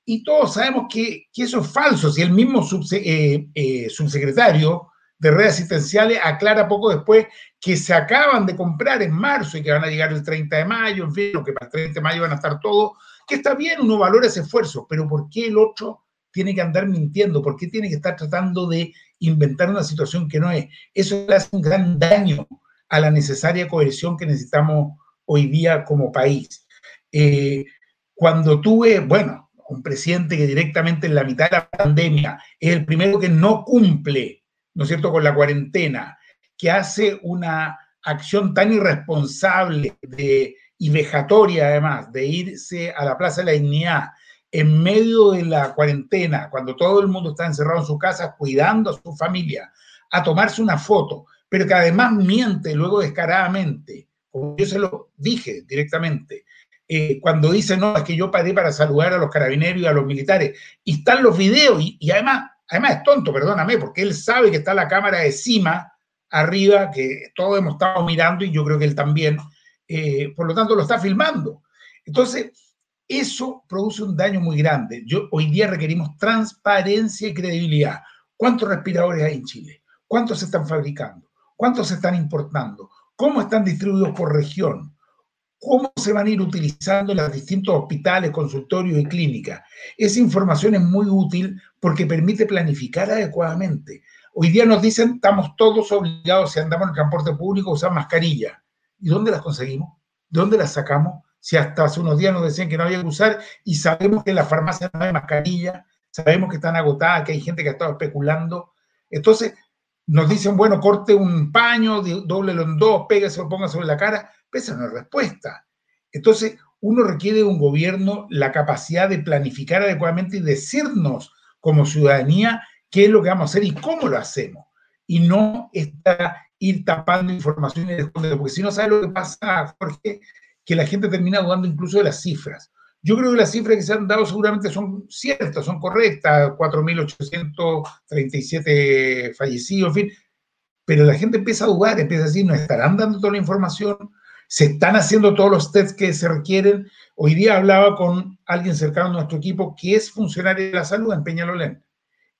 y todos sabemos que, eso es falso, si el mismo subsecretario de redes asistenciales aclara poco después que se acaban de comprar en marzo y que van a llegar el 30 de mayo, en fin, que para el 30 de mayo van a estar todos, que está bien, uno valora ese esfuerzo, pero ¿por qué el otro tiene que andar mintiendo? ¿Por qué tiene que estar tratando de inventar una situación que no es? Eso le hace un gran daño a la necesaria cohesión que necesitamos hoy día como país. Eh, cuando tuve, bueno, un presidente que directamente en la mitad de la pandemia es el primero que no cumple ¿no es cierto?, con la cuarentena, que hace una acción tan irresponsable de, y vejatoria además, de irse a la Plaza de la Dignidad en medio de la cuarentena, cuando todo el mundo está encerrado en su casa cuidando a su familia, a tomarse una foto, pero que además miente luego descaradamente, como yo se lo dije directamente, eh, cuando dice, no, es que yo paré para saludar a los carabineros y a los militares, y están los videos, y además Además es tonto, perdóname, porque él sabe que está la cámara de cima, arriba, que todos hemos estado mirando y yo creo que él también, eh, por lo tanto lo está filmando. Entonces, eso produce un daño muy grande. Yo, hoy día requerimos transparencia y credibilidad. ¿Cuántos respiradores hay en Chile? ¿Cuántos se están fabricando? ¿Cuántos se están importando? ¿Cómo están distribuidos por región? Cómo se van a ir utilizando los distintos hospitales, consultorios y clínicas. Esa información es muy útil porque permite planificar adecuadamente. Hoy día nos dicen, estamos todos obligados, si andamos en el transporte público, a usar mascarilla. ¿Y dónde las conseguimos? ¿De dónde las sacamos? Si hasta hace unos días nos decían que no había que usar y sabemos que en la farmacia no hay mascarilla, sabemos que están agotadas, que hay gente que ha estado especulando. Entonces, nos dicen, bueno, corte un paño, doblelo en dos, pégase o ponga sobre la cara esa no es respuesta. Entonces, uno requiere de un gobierno la capacidad de planificar adecuadamente y decirnos como ciudadanía qué es lo que vamos a hacer y cómo lo hacemos. Y no está ir tapando información y escondiendo, porque si no sabe lo que pasa, Jorge, que la gente termina dudando incluso de las cifras. Yo creo que las cifras que se han dado seguramente son ciertas, son correctas, 4.837 fallecidos, en fin, pero la gente empieza a dudar, empieza a decir, ¿nos estarán dando toda la información? Se están haciendo todos los tests que se requieren. Hoy día hablaba con alguien cercano a nuestro equipo que es funcionario de la salud en Peñalolén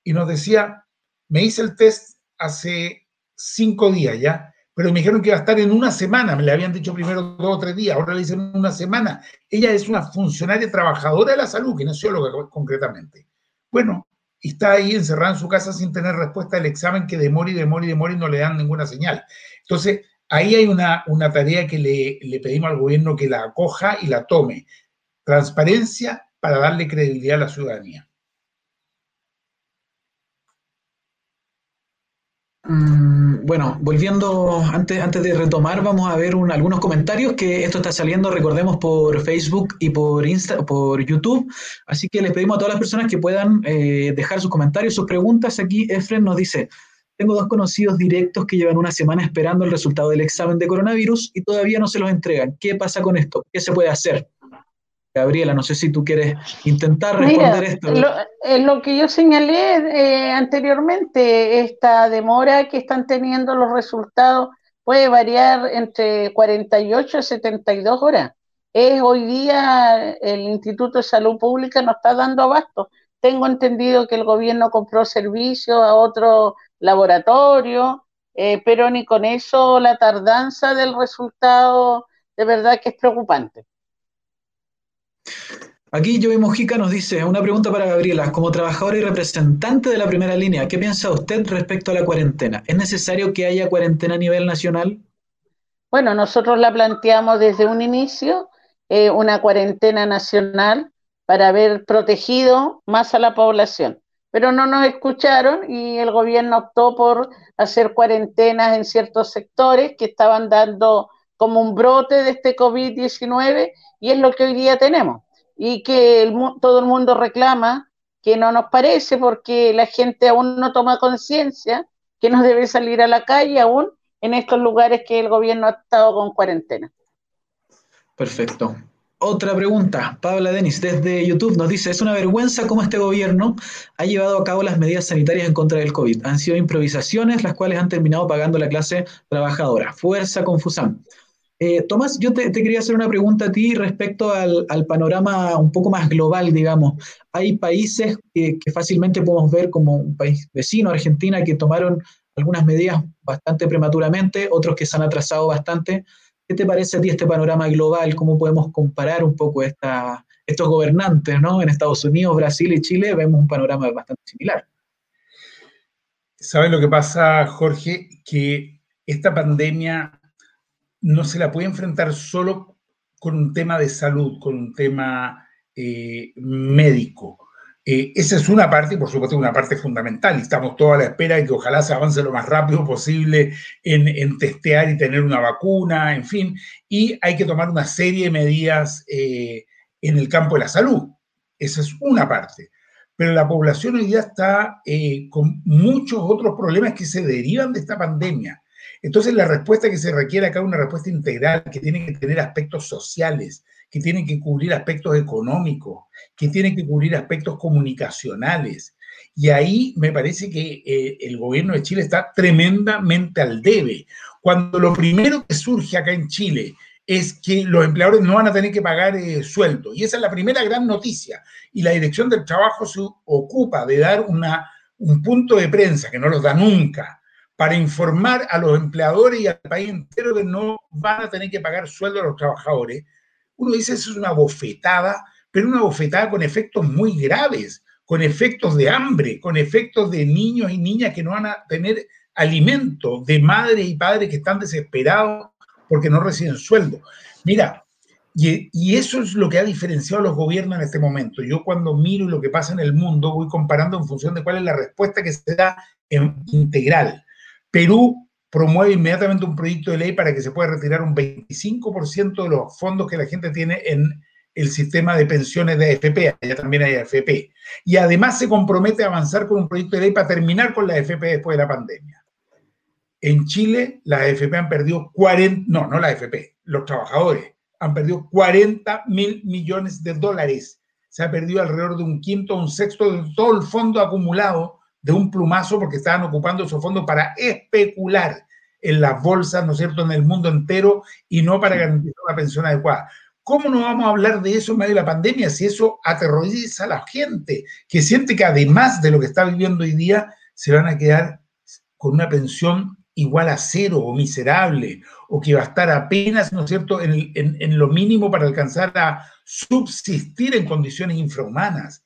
y nos decía, me hice el test hace cinco días ya, pero me dijeron que iba a estar en una semana, me le habían dicho primero dos o tres días, ahora le dicen una semana. Ella es una funcionaria trabajadora de la salud, kinesióloga concretamente. Bueno, está ahí encerrada en su casa sin tener respuesta del examen que demora y demora y demora y no le dan ninguna señal. Entonces, Ahí hay una, tarea que le, le pedimos al gobierno que la acoja y la tome. Transparencia para darle credibilidad a la ciudadanía. Mm, bueno, volviendo, antes, antes de retomar, vamos a ver algunos comentarios que esto está saliendo, recordemos, por Facebook y por, Insta, por YouTube. Así que les pedimos a todas las personas que puedan eh, dejar sus comentarios, sus preguntas. Aquí Efren nos dice, tengo dos conocidos directos que llevan una semana esperando el resultado del examen de coronavirus y todavía no se los entregan. ¿Qué pasa con esto? ¿Qué se puede hacer? Gabriela, no sé si tú quieres intentar responder esto. Lo, eh, lo, que yo señalé eh, anteriormente, esta demora que están teniendo los resultados puede variar entre 48 y 72 horas. Es hoy día el Instituto de Salud Pública no está dando abasto. Tengo entendido que el gobierno compró servicios a otros laboratorio, eh, pero ni con eso la tardanza del resultado de verdad que es preocupante. Aquí Joey Mojica nos dice, una pregunta para Gabriela, como trabajadora y representante de la primera línea, ¿qué piensa usted respecto a la cuarentena? ¿Es necesario que haya cuarentena a nivel nacional? Bueno, nosotros la planteamos desde un inicio, eh, una cuarentena nacional para haber protegido más a la población pero no nos escucharon y el gobierno optó por hacer cuarentenas en ciertos sectores que estaban dando como un brote de este COVID-19 y es lo que hoy día tenemos y que todo el mundo reclama que no nos parece porque la gente aún no toma conciencia que no debe salir a la calle aún en estos lugares que el gobierno ha estado con cuarentena. Perfecto. Otra pregunta, Pabla Denis, desde YouTube nos dice, es una vergüenza cómo este gobierno ha llevado a cabo las medidas sanitarias en contra del COVID. Han sido improvisaciones las cuales han terminado pagando la clase trabajadora. Fuerza confusión. Eh, Tomás, yo te, quería hacer una pregunta a ti respecto al, panorama un poco más global, digamos. Hay países que, fácilmente podemos ver como un país vecino, Argentina, que tomaron algunas medidas bastante prematuramente, otros que se han atrasado bastante. ¿Qué te parece a ti este panorama global? ¿Cómo podemos comparar un poco esta, estos gobernantes ¿no? en Estados Unidos, Brasil y Chile? Vemos un panorama bastante similar. ¿Sabes lo que pasa, Jorge? Que esta pandemia no se la puede enfrentar solo con un tema de salud, con un tema eh, médico. Eh, esa es una parte, por supuesto una parte fundamental, estamos todos a la espera de que ojalá se avance lo más rápido posible en, testear y tener una vacuna, en fin, y hay que tomar una serie de medidas eh, en el campo de la salud. Esa es una parte. Pero la población hoy día está eh, con muchos otros problemas que se derivan de esta pandemia. Entonces la respuesta que se requiere acá es una respuesta integral que tiene que tener aspectos sociales, que tienen que cubrir aspectos económicos, que tienen que cubrir aspectos comunicacionales. Y ahí me parece que eh, el gobierno de Chile está tremendamente al debe. Cuando lo primero que surge acá en Chile es que los empleadores no van a tener que pagar eh, sueldo. Y esa es la primera gran noticia. Y la Dirección del Trabajo se ocupa de dar una, un punto de prensa, que no los da nunca, para informar a los empleadores y al país entero que no van a tener que pagar sueldo a los trabajadores uno dice, eso es una bofetada, pero una bofetada con efectos muy graves, con efectos de hambre, con efectos de niños y niñas que no van a tener alimento, de madres y padres que están desesperados porque no reciben sueldo. Mira, y, eso es lo que ha diferenciado a los gobiernos en este momento. Yo cuando miro lo que pasa en el mundo, voy comparando en función de cuál es la respuesta que se da en integral. Perú promueve inmediatamente un proyecto de ley para que se pueda retirar un 25% de los fondos que la gente tiene en el sistema de pensiones de AFP, allá también hay AFP. Y además se compromete a avanzar con un proyecto de ley para terminar con la AFP después de la pandemia. En Chile, las AFP han perdido 40, no, no la AFP, los trabajadores han perdido 40 mil millones de dólares. Se ha perdido alrededor de un quinto o un sexto de todo el fondo acumulado de un plumazo porque estaban ocupando esos fondos para especular en las bolsas, ¿no es cierto?, en el mundo entero y no para garantizar una pensión adecuada. ¿Cómo no vamos a hablar de eso en medio de la pandemia si eso aterroriza a la gente que siente que además de lo que está viviendo hoy día, se van a quedar con una pensión igual a cero o miserable o que va a estar apenas, ¿no es cierto?, en, en lo mínimo para alcanzar a subsistir en condiciones infrahumanas.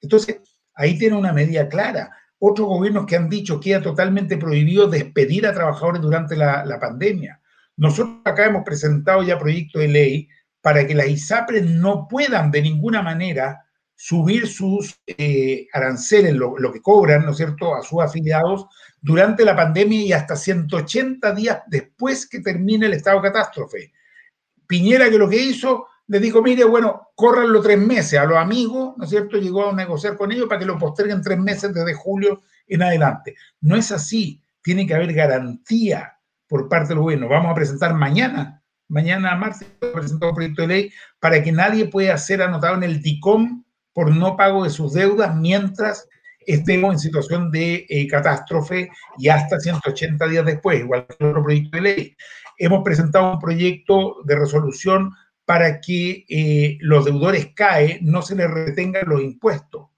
Entonces, ahí tiene una medida clara otros gobiernos que han dicho que era totalmente prohibido despedir a trabajadores durante la, pandemia. Nosotros acá hemos presentado ya proyectos de ley para que las ISAPRES no puedan de ninguna manera subir sus eh, aranceles, lo, lo, que cobran, ¿no es cierto?, a sus afiliados durante la pandemia y hasta 180 días después que termine el estado de catástrofe. Piñera que lo que hizo le dijo, mire, bueno, córranlo tres meses. A los amigos, ¿no es cierto? Llegó a negociar con ellos para que lo posterguen tres meses desde julio en adelante. No es así. Tiene que haber garantía por parte del gobierno. Vamos a presentar mañana, mañana martes, presentar un proyecto de ley para que nadie pueda ser anotado en el DICOM por no pago de sus deudas mientras estemos en situación de eh, catástrofe y hasta 180 días después, igual que otro proyecto de ley. Hemos presentado un proyecto de resolución para que eh, los deudores CAE no se les retengan los impuestos,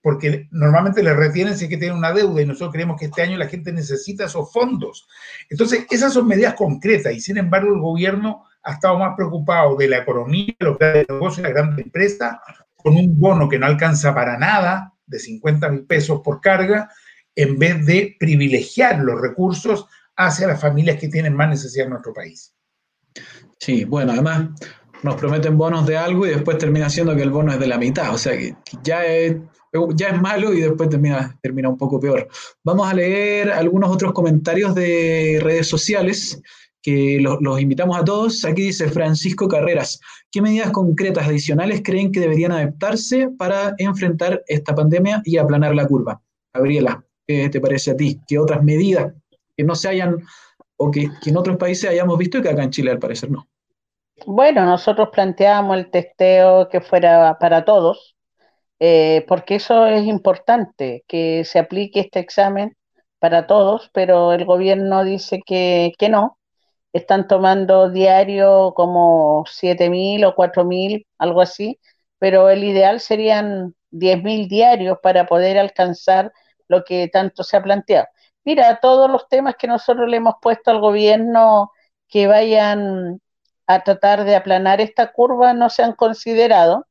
porque normalmente les retienen si es que tienen una deuda y nosotros creemos que este año la gente necesita esos fondos. Entonces, esas son medidas concretas y sin embargo el gobierno ha estado más preocupado de la economía, los grandes negocios, las grandes empresas, con un bono que no alcanza para nada, de 50 mil pesos por carga, en vez de privilegiar los recursos hacia las familias que tienen más necesidad en nuestro país. Sí, bueno, además nos prometen bonos de algo y después termina siendo que el bono es de la mitad. O sea que ya es, ya es malo y después termina, termina un poco peor. Vamos a leer algunos otros comentarios de redes sociales que los, los invitamos a todos. Aquí dice Francisco Carreras, ¿qué medidas concretas adicionales creen que deberían adaptarse para enfrentar esta pandemia y aplanar la curva? Gabriela, ¿qué te parece a ti? ¿Qué otras medidas que no se hayan o que, en otros países hayamos visto y que acá en Chile al parecer no. Bueno, nosotros planteábamos el testeo que fuera para todos, eh, porque eso es importante, que se aplique este examen para todos, pero el gobierno dice que, que no. Están tomando diario como 7.000 o 4.000, algo así, pero el ideal serían 10.000 diarios para poder alcanzar lo que tanto se ha planteado. Mira, todos los temas que nosotros le hemos puesto al gobierno que vayan a tratar de aplanar esta curva no se han considerado,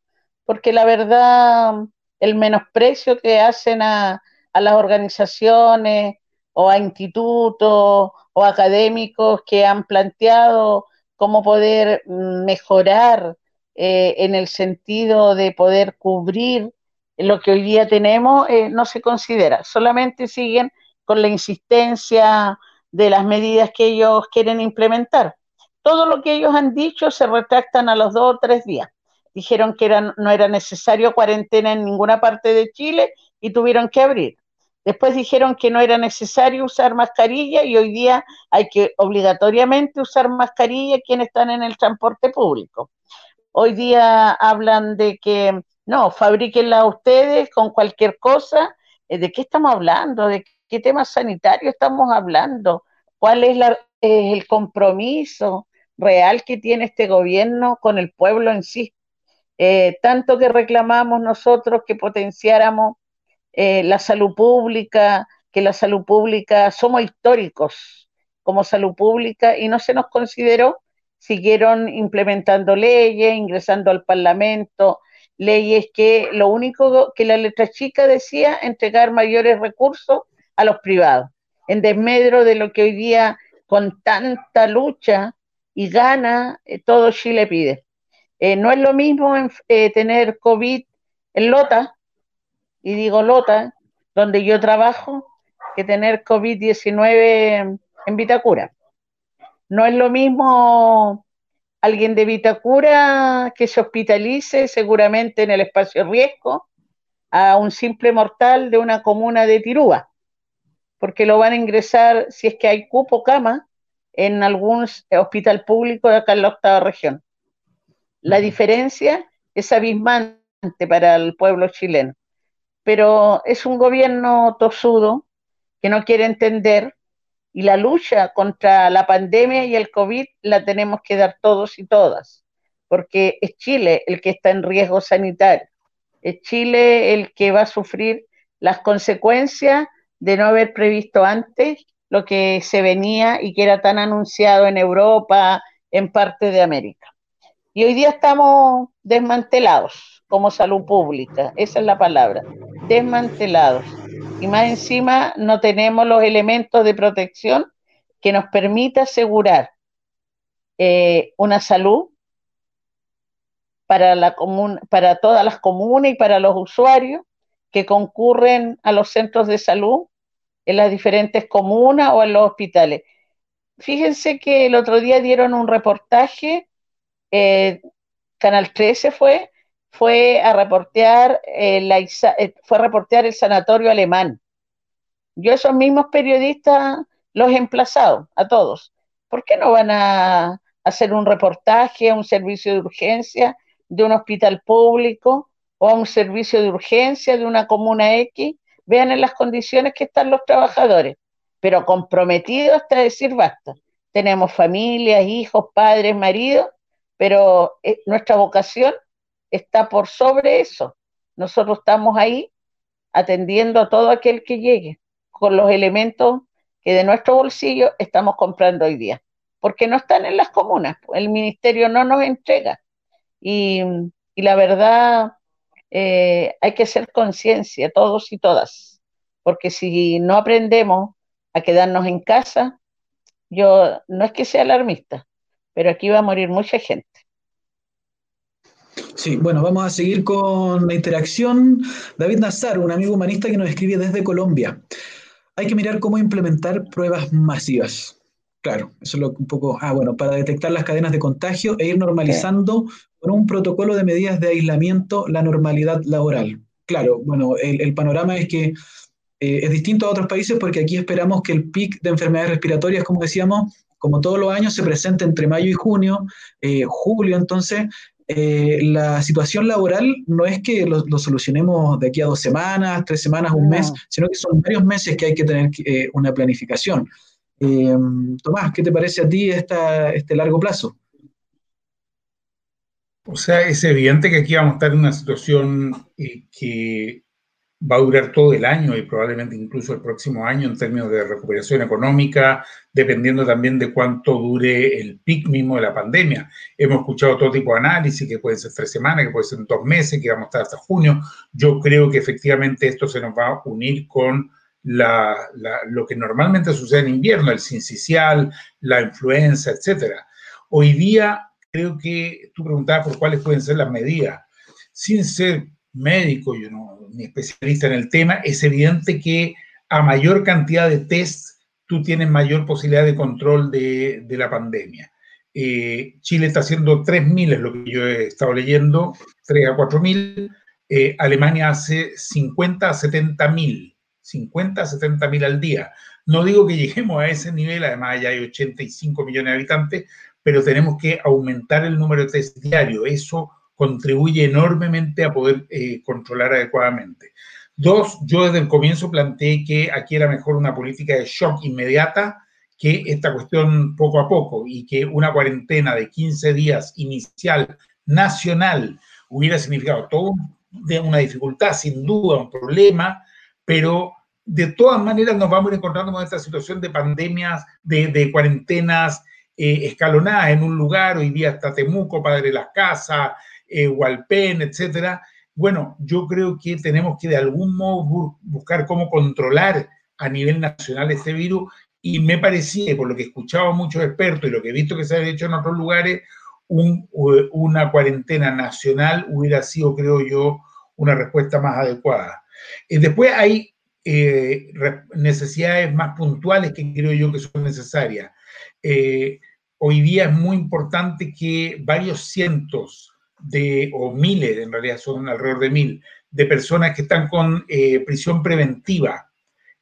porque la verdad, el menosprecio que hacen a, las organizaciones o a institutos o académicos que han planteado cómo poder mejorar eh, en el sentido de poder cubrir lo que hoy día tenemos, eh, no se considera, solamente siguen con la insistencia de las medidas que ellos quieren implementar. Todo lo que ellos han dicho se retractan a los dos o tres días. Dijeron que no era necesario cuarentena en ninguna parte de Chile y tuvieron que abrir. Después dijeron que no era necesario usar mascarilla y hoy día hay que obligatoriamente usar mascarilla quienes están en el transporte público. Hoy día hablan de que no, fabríquenla ustedes con cualquier cosa. Eh, ¿De qué estamos hablando? ¿De qué tema sanitario estamos hablando? ¿Cuál es el compromiso real que tiene este gobierno con el pueblo en sí? Eh, tanto que reclamamos nosotros que potenciáramos eh, la salud pública, que la salud pública, somos históricos como salud pública y no se nos consideró, siguieron implementando leyes, ingresando al Parlamento, leyes que lo único que la letra chica decía, entregar mayores recursos a los privados, en desmedro de lo que hoy día con tanta lucha y gana eh, todo Chile pide. Eh, no es lo mismo eh, tener COVID en Lota, y digo Lota, donde yo trabajo, que tener COVID-19 en Vitacura. No es lo mismo alguien de Vitacura que se hospitalice seguramente en el espacio riesgo a un simple mortal de una comuna de Tirúa, porque lo van a ingresar si es que hay cupo cama en algún hospital público de acá en la octava región. La diferencia es abismante para el pueblo chileno, pero es un gobierno tosudo que no quiere entender y la lucha contra la pandemia y el COVID la tenemos que dar todos y todas, porque es Chile el que está en riesgo sanitario, es Chile el que va a sufrir las consecuencias de no haber previsto antes lo que se venía y que era tan anunciado en Europa, en parte de América. Y hoy día estamos desmantelados como salud pública, esa es la palabra, desmantelados y más encima no tenemos los elementos de protección que nos permita asegurar eh, una salud para, la para todas las comunas y para los usuarios que concurren a los centros de salud en las diferentes comunas o en los hospitales. Fíjense que el otro día dieron un reportaje, eh, Canal 13 fue, fue a reportear, eh, eh, fue reportear el sanatorio alemán. Yo esos mismos periodistas los he emplazado a todos. ¿Por qué no van a hacer un reportaje a un servicio de urgencia de un hospital público o a un servicio de urgencia de una comuna X? Vean en las condiciones que están los trabajadores, pero comprometidos hasta decir basta. Tenemos familias, hijos, padres, maridos, pero eh, nuestra vocación está por sobre eso. Nosotros estamos ahí atendiendo a todo aquel que llegue con los elementos que de nuestro bolsillo estamos comprando hoy día, porque no están en las comunas, el ministerio no nos entrega. Y, la verdad, eh, hay que hacer conciencia, todos y todas, porque si no aprendemos a quedarnos en casa, yo no es que sea alarmista, pero aquí va a morir mucha gente. Sí, bueno, vamos a seguir con la interacción. David Nazar, un amigo humanista que nos escribe desde Colombia. Hay que mirar cómo implementar pruebas masivas. Claro, eso es lo un poco. Ah, bueno, para detectar las cadenas de contagio e ir normalizando con un protocolo de medidas de aislamiento la normalidad laboral. Claro, bueno, el, panorama es que es distinto a otros países porque aquí esperamos que el pic de enfermedades respiratorias, como decíamos, como todos los años, se presente entre mayo y junio, julio, entonces eh, la situación laboral no es que lo, solucionemos de aquí a dos semanas, tres semanas, un mes, sino que son varios meses que hay que tener eh, una planificación. Eh, Tomás, ¿qué te parece a ti este largo plazo? O sea, es evidente que aquí vamos a estar en una situación que va a durar todo el año y probablemente incluso el próximo año en términos de recuperación económica, dependiendo también de cuánto dure el pic mismo de la pandemia. Hemos escuchado todo tipo de análisis, que pueden ser tres semanas, que pueden ser dos meses, que vamos a estar hasta junio. Yo creo que efectivamente esto se nos va a unir con lo que normalmente sucede en invierno, el sincicial, la influenza, etc. Hoy día creo que tú preguntabas por cuáles pueden ser las medidas. Sin ser médico, yo no, ni especialista en el tema, es evidente que a mayor cantidad de tests tú tienes mayor posibilidad de control de, la pandemia. Eh, Chile está haciendo 3.000, es lo que yo he estado leyendo, 3 a 4.000. Eh, Alemania hace 50 a 70.000, 50 a 70.000 al día. No digo que lleguemos a ese nivel, además ya hay 85 millones de habitantes, pero tenemos que aumentar el número de test diarios. Eso contribuye enormemente a poder eh, controlar adecuadamente. Dos, yo desde el comienzo planteé que aquí era mejor una política de shock inmediata que esta cuestión poco a poco y que una cuarentena de 15 días inicial nacional hubiera significado todo de una dificultad, sin duda, un problema, pero de todas maneras nos vamos encontrando con esta situación de pandemias, de, cuarentenas eh, escalonadas en un lugar, hoy día está Temuco, Padre Las Casas, eh, Hualpén, etcétera. Bueno, yo creo que tenemos que de algún modo buscar cómo controlar a nivel nacional este virus y me parecía, por lo que he escuchado a muchos expertos y lo que he visto que se ha hecho en otros lugares, una cuarentena nacional hubiera sido, creo yo, una respuesta más adecuada. Y después hay eh, necesidades más puntuales que creo yo que son necesarias. Eh, hoy día es muy importante que varios cientos de, o miles, en realidad son alrededor de mil, de personas que están con eh, prisión preventiva,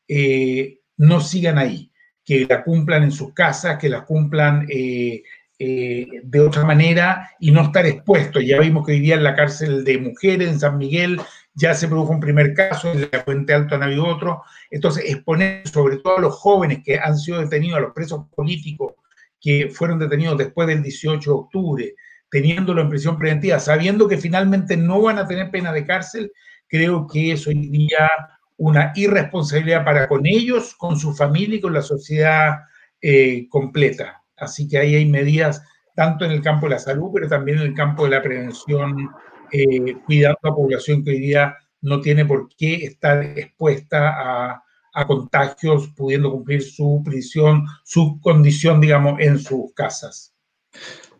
eh, no sigan ahí, que la cumplan en sus casas, que la cumplan eh, de otra manera y no estar expuestos. Ya vimos que hoy día en la cárcel de mujeres en San Miguel ya se produjo un primer caso, en la Puente Alto han habido otro. Entonces, exponer sobre todo a los jóvenes que han sido detenidos, a los presos políticos que fueron detenidos después del 18 de octubre, teniéndolo en prisión preventiva, sabiendo que finalmente no van a tener pena de cárcel, creo que eso sería una irresponsabilidad para con ellos, con su familia y con la sociedad eh, completa. Así que ahí hay medidas tanto en el campo de la salud, pero también en el campo de la prevención, eh, cuidando a la población que hoy día no tiene por qué estar expuesta a, contagios, pudiendo cumplir su prisión, su condición, digamos, en sus casas.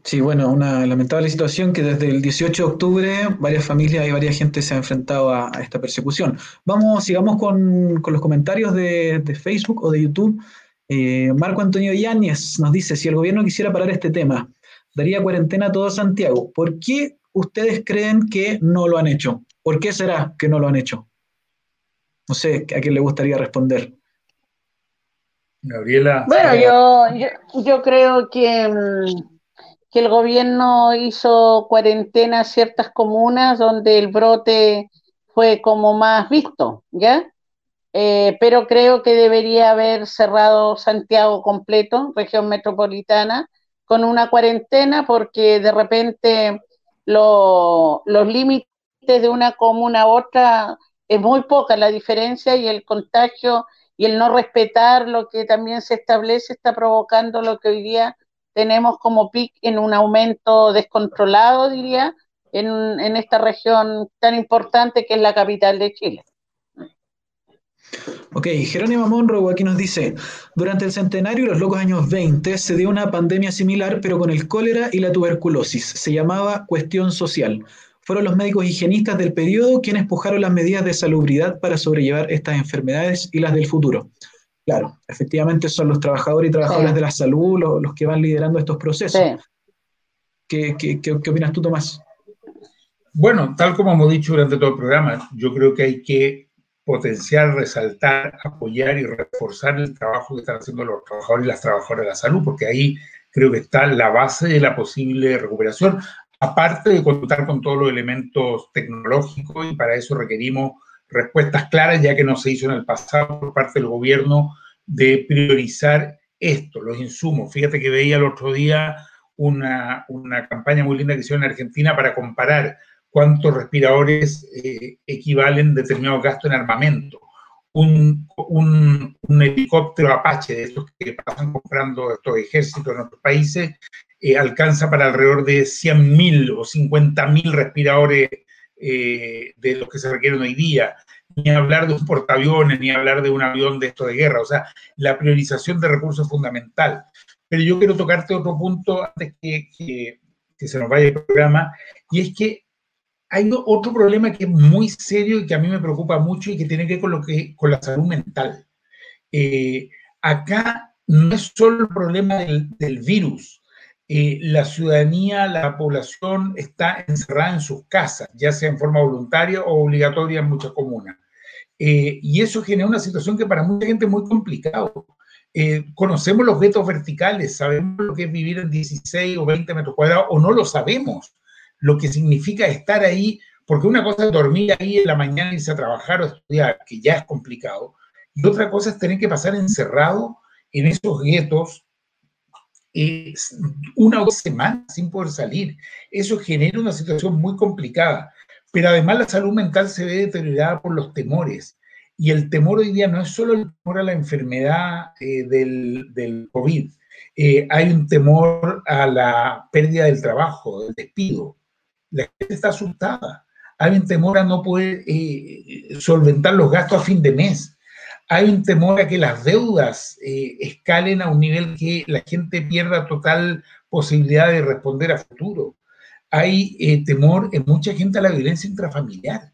Sí, bueno, una lamentable situación que desde el 18 de octubre varias familias y varias gente se ha enfrentado a, esta persecución. Vamos, sigamos con, los comentarios de, Facebook o de YouTube. Eh, Marco Antonio Yáñez nos dice, si el gobierno quisiera parar este tema, daría cuarentena a todo Santiago. ¿Por qué ustedes creen que no lo han hecho? ¿Por qué será que no lo han hecho? No sé, ¿a quién le gustaría responder? Gabriela. Bueno, yo, yo, yo creo que mm, que el gobierno hizo cuarentena a ciertas comunas donde el brote fue como más visto, ¿ya? Eh, pero creo que debería haber cerrado Santiago completo, región metropolitana, con una cuarentena porque de repente los límites de una comuna a otra es muy poca la diferencia y el contagio y el no respetar lo que también se establece está provocando lo que hoy día tenemos como PIC en un aumento descontrolado, diría, en, esta región tan importante que es la capital de Chile. Ok, Jerónimo Monroe aquí nos dice, durante el centenario y los locos años 20 se dio una pandemia similar, pero con el cólera y la tuberculosis. Se llamaba cuestión social. Fueron los médicos higienistas del periodo quienes pujaron las medidas de salubridad para sobrellevar estas enfermedades y las del futuro. Claro, efectivamente son los trabajadores y trabajadoras de la salud los, que van liderando estos procesos. ¿Qué, opinas tú, Tomás? Bueno, tal como hemos dicho durante todo el programa, yo creo que hay que potenciar, resaltar, apoyar y reforzar el trabajo que están haciendo los trabajadores y las trabajadoras de la salud, porque ahí creo que está la base de la posible recuperación, aparte de contar con todos los elementos tecnológicos y para eso requerimos respuestas claras, ya que no se hizo en el pasado por parte del gobierno de priorizar esto, los insumos. Fíjate que veía el otro día una, una campaña muy linda que hicieron en Argentina para comparar cuántos respiradores eh, equivalen determinados gastos en armamento. Un, un, un, helicóptero Apache de estos que pasan comprando estos ejércitos en otros países eh, alcanza para alrededor de 100.000 o 50.000 respiradores eh, de los que se requieren hoy día. Ni hablar de un portaaviones, ni hablar de un avión de esto de guerra. O sea, la priorización de recursos es fundamental. Pero yo quiero tocarte otro punto antes que, que, que se nos vaya el programa, y es que hay otro problema que es muy serio y que a mí me preocupa mucho y que tiene que ver con, lo que, con la salud mental. Eh, acá no es solo el problema del, virus. Eh, la ciudadanía, la población está encerrada en sus casas, ya sea en forma voluntaria o obligatoria en muchas comunas. Eh, y eso genera una situación que para mucha gente es muy complicado. conocemos los vetos verticales, sabemos lo que es vivir en 16 o 20 metros cuadrados o no lo sabemos lo que significa estar ahí, porque una cosa es dormir ahí en la mañana, irse a trabajar o estudiar, que ya es complicado, y otra cosa es tener que pasar encerrado en esos guetos eh, una o dos semanas sin poder salir. Eso genera una situación muy complicada. Pero además la salud mental se ve deteriorada por los temores. Y el temor hoy día no es solo el temor a la enfermedad eh, del, del, COVID. Eh, hay un temor a la pérdida del trabajo, del despido. La gente está asustada. Hay un temor a no poder eh, solventar los gastos a fin de mes. Hay un temor a que las deudas eh, escalen a un nivel que la gente pierda total posibilidad de responder a futuro. Hay eh, temor en mucha gente a la violencia intrafamiliar.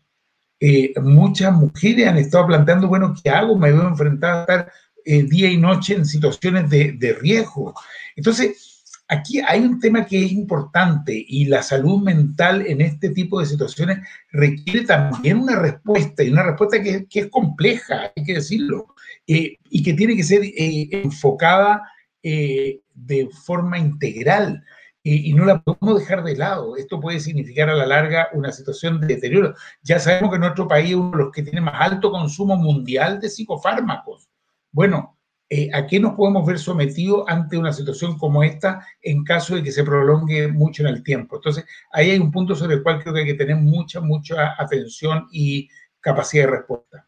muchas mujeres han estado planteando, bueno, ¿qué hago? Me veo enfrentada a estar día y noche en situaciones de, de riesgo. Entonces, Aquí hay un tema que es importante y la salud mental en este tipo de situaciones requiere también una respuesta y una respuesta que, es compleja, hay que decirlo, eh, y que tiene que ser eh, enfocada eh, de forma integral y no la podemos dejar de lado. Esto puede significar a la larga una situación de deterioro. Ya sabemos que nuestro país uno de los que tiene más alto consumo mundial de psicofármacos. Bueno, eh, ¿a qué nos podemos ver sometidos ante una situación como esta en caso de que se prolongue mucho en el tiempo? Entonces, ahí hay un punto sobre el cual creo que hay que tener mucha, mucha atención y capacidad de respuesta.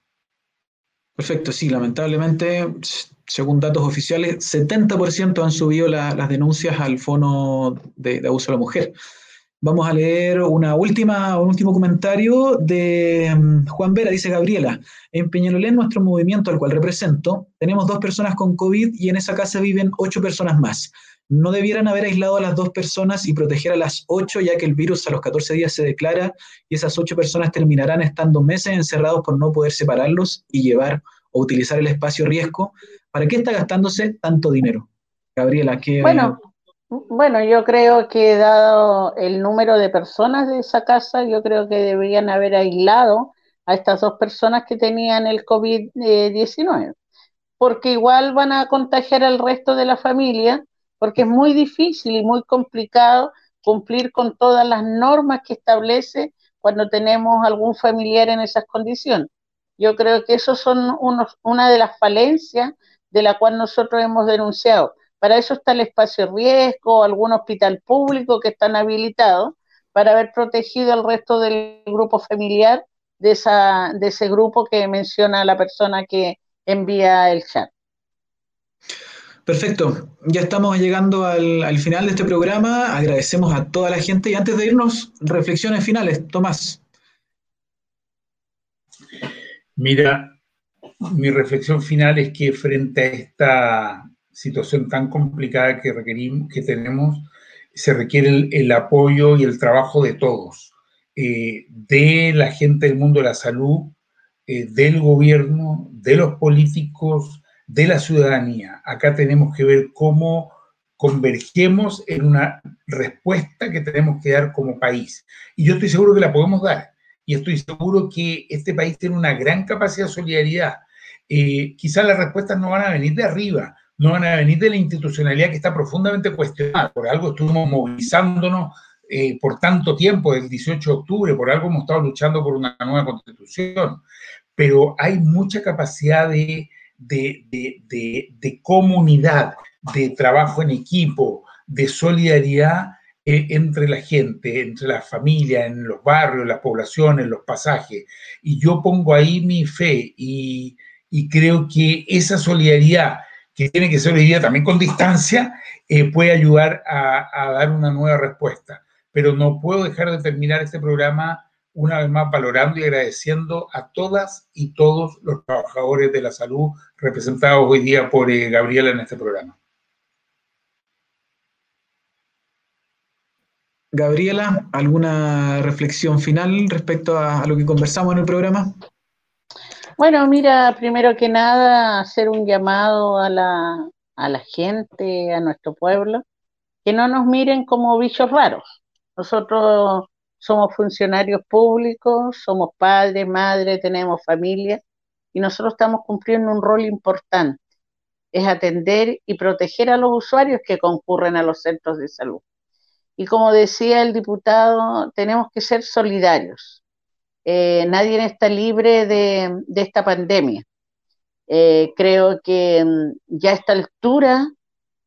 Perfecto, sí, lamentablemente, según datos oficiales, 70% han subido las denuncias al fono de, de abuso a la mujer. Vamos a leer una última, un último comentario de mm, Juan Vera, dice Gabriela. En Peñalolén, nuestro movimiento al cual represento, tenemos dos personas con COVID y en esa casa viven ocho personas más. No debieran haber aislado a las dos personas y proteger a las ocho, ya que el virus a los 14 días se declara y esas ocho personas terminarán estando meses encerrados por no poder separarlos y llevar o utilizar el espacio riesgo. ¿Para qué está gastándose tanto dinero? Gabriela, ¿qué, bueno, bueno, yo creo que dado el número de personas de esa casa, yo creo que deberían haber aislado a estas dos personas que tenían el COVID-19, porque igual van a contagiar al resto de la familia, porque es muy difícil y muy complicado cumplir con todas las normas que establece cuando tenemos algún familiar en esas condiciones. Yo creo que eso son unos, una de las falencias de la cual nosotros hemos denunciado para eso está el espacio riesgo, algún hospital público que están habilitados para haber protegido al resto del grupo familiar de, esa, de ese grupo que menciona la persona que envía el chat. Perfecto, ya estamos llegando al, al, final de este programa. Agradecemos a toda la gente y antes de irnos, reflexiones finales. Tomás. Mira, mi reflexión final es que frente a esta situación tan complicada que requerimos, que tenemos, se requiere el, apoyo y el trabajo de todos, eh, de la gente del mundo de la salud, eh, del gobierno, de los políticos, de la ciudadanía. Acá tenemos que ver cómo convergemos en una respuesta que tenemos que dar como país. Y yo estoy seguro que la podemos dar. y estoy seguro que este país tiene una gran capacidad de solidaridad. Eh, quizás las respuestas no van a venir de arriba, no van a venir de la institucionalidad que está profundamente cuestionada. Por algo estuvimos movilizándonos eh, por tanto tiempo, el 18 de octubre, por algo hemos estado luchando por una nueva constitución. Pero hay mucha capacidad de, de, de, de comunidad, de trabajo en equipo, de solidaridad eh, entre la gente, entre las familias, en los barrios, las poblaciones, los pasajes. Y yo pongo ahí mi fe y, y creo que esa solidaridad, que tiene que ser hoy día también con distancia, eh, puede ayudar a, dar una nueva respuesta. Pero no puedo dejar de terminar este programa una vez más valorando y agradeciendo a todas y todos los trabajadores de la salud representados hoy día por eh, Gabriela en este programa. Gabriela, ¿alguna reflexión final respecto a, lo que conversamos en el programa? Bueno, mira, primero que nada, hacer un llamado a la, a la gente, a nuestro pueblo, que no nos miren como bichos raros. Nosotros somos funcionarios públicos, somos padres, madres, tenemos familia y nosotros estamos cumpliendo un rol importante, es atender y proteger a los usuarios que concurren a los centros de salud. Y como decía el diputado, tenemos que ser solidarios. Eh, nadie está libre de, esta pandemia. Eh, creo que mm, ya a esta altura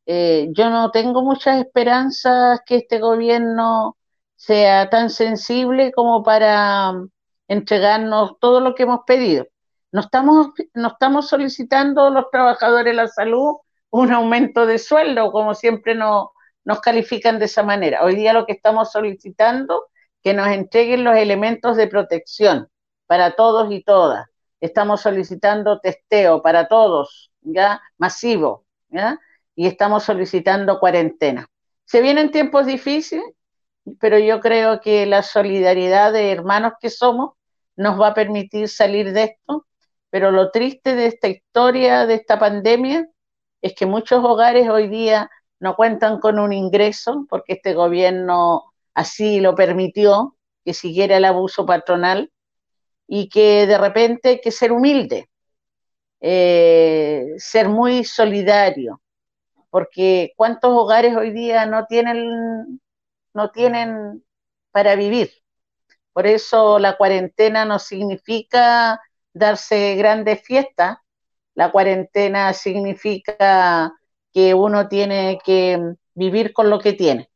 eh, yo no tengo muchas esperanzas que este gobierno sea tan sensible como para mm, entregarnos todo lo que hemos pedido. No estamos, no estamos solicitando los trabajadores de la salud un aumento de sueldo, como siempre nos califican de esa manera. Hoy día lo que estamos solicitando que nos entreguen los elementos de protección para todos y todas. Estamos solicitando testeo para todos, ya masivo, ¿ya? y estamos solicitando cuarentena. Se vienen tiempos difíciles, pero yo creo que la solidaridad de hermanos que somos nos va a permitir salir de esto. Pero lo triste de esta historia, de esta pandemia, es que muchos hogares hoy día no cuentan con un ingreso porque este gobierno así lo permitió, que siguiera el abuso patronal y que de repente hay que ser humilde, eh, ser muy solidario, porque cuántos hogares hoy día no tienen, no tienen para vivir. Por eso la cuarentena no significa darse grandes fiestas, la cuarentena significa que uno tiene que vivir con lo que tiene,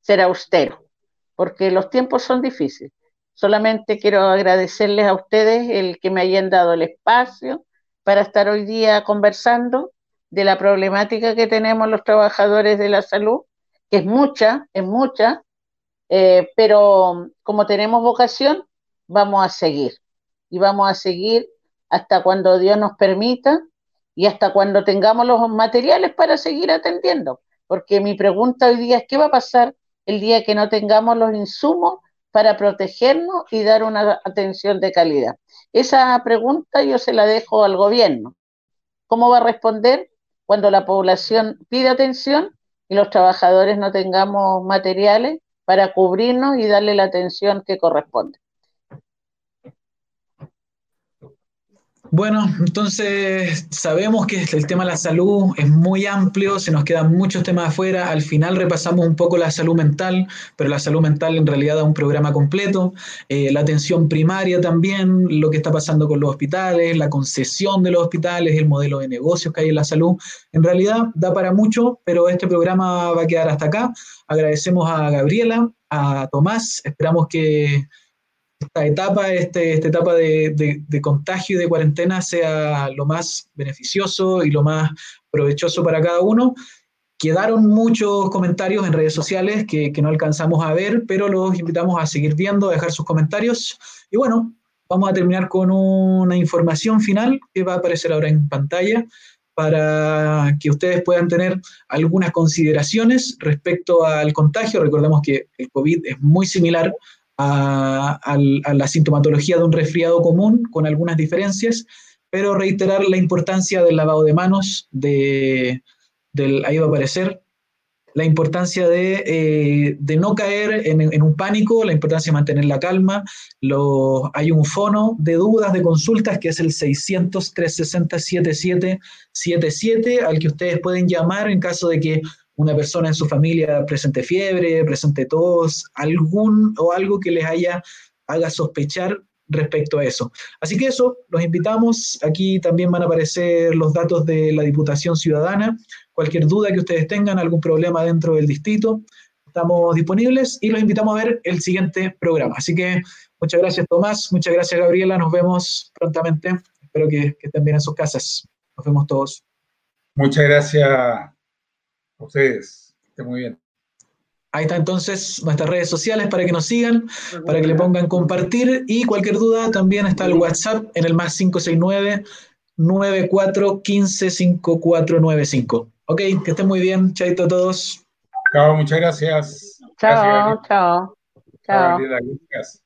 ser austero, porque los tiempos son difíciles. Solamente quiero agradecerles a ustedes el que me hayan dado el espacio para estar hoy día conversando de la problemática que tenemos los trabajadores de la salud, que es mucha, es mucha, eh, pero como tenemos vocación, vamos a seguir. Y vamos a seguir hasta cuando Dios nos permita y hasta cuando tengamos los materiales para seguir atendiendo. Porque mi pregunta hoy día es, ¿qué va a pasar el día que no tengamos los insumos para protegernos y dar una atención de calidad? Esa pregunta yo se la dejo al gobierno. ¿Cómo va a responder cuando la población pide atención y los trabajadores no tengamos materiales para cubrirnos y darle la atención que corresponde? Bueno, entonces sabemos que el tema de la salud es muy amplio, se nos quedan muchos temas afuera, al final repasamos un poco la salud mental, pero la salud mental en realidad da un programa completo, eh, la atención primaria también, lo que está pasando con los hospitales, la concesión de los hospitales, el modelo de negocios que hay en la salud, en realidad da para mucho, pero este programa va a quedar hasta acá. Agradecemos a Gabriela, a Tomás, esperamos que esta etapa, este, esta etapa de, de, de, contagio y de cuarentena sea lo más beneficioso y lo más provechoso para cada uno. Quedaron muchos comentarios en redes sociales que, que no alcanzamos a ver, pero los invitamos a seguir viendo, a dejar sus comentarios. Y bueno, vamos a terminar con una información final que va a aparecer ahora en pantalla para que ustedes puedan tener algunas consideraciones respecto al contagio. Recordemos que el COVID es muy similar a, la sintomatología de un resfriado común, con algunas diferencias, pero reiterar la importancia del lavado de manos, de, ahí va a aparecer, la importancia de, eh, de no caer en, un pánico, la importancia de mantener la calma. Hay un fono de dudas, de consultas, que es el 600-360-7777, al que ustedes pueden llamar en caso de que una persona en su familia presente fiebre, presente tos, algún o algo que les haya haga sospechar respecto a eso. Así que eso, los invitamos. Aquí también van a aparecer los datos de la Diputación Ciudadana. Cualquier duda que ustedes tengan, algún problema dentro del distrito, estamos disponibles y los invitamos a ver el siguiente programa. Así que muchas gracias Tomás, muchas gracias Gabriela, nos vemos prontamente. Espero que, que estén bien en sus casas. Nos vemos todos. Muchas gracias a ustedes. Estén muy bien. Ahí está entonces nuestras redes sociales para que nos sigan, para que le pongan compartir y cualquier duda también está el WhatsApp en el más 569 9415 5495. Ok, que estén muy bien. Chaito a todos. Chao, muchas gracias. Chao, chao. Chao. Gracias.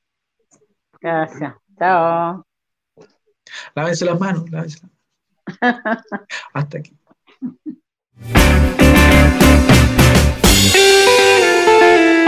Gracias. Chao. Lávense las manos. Lávense. Hasta aquí. Thank you.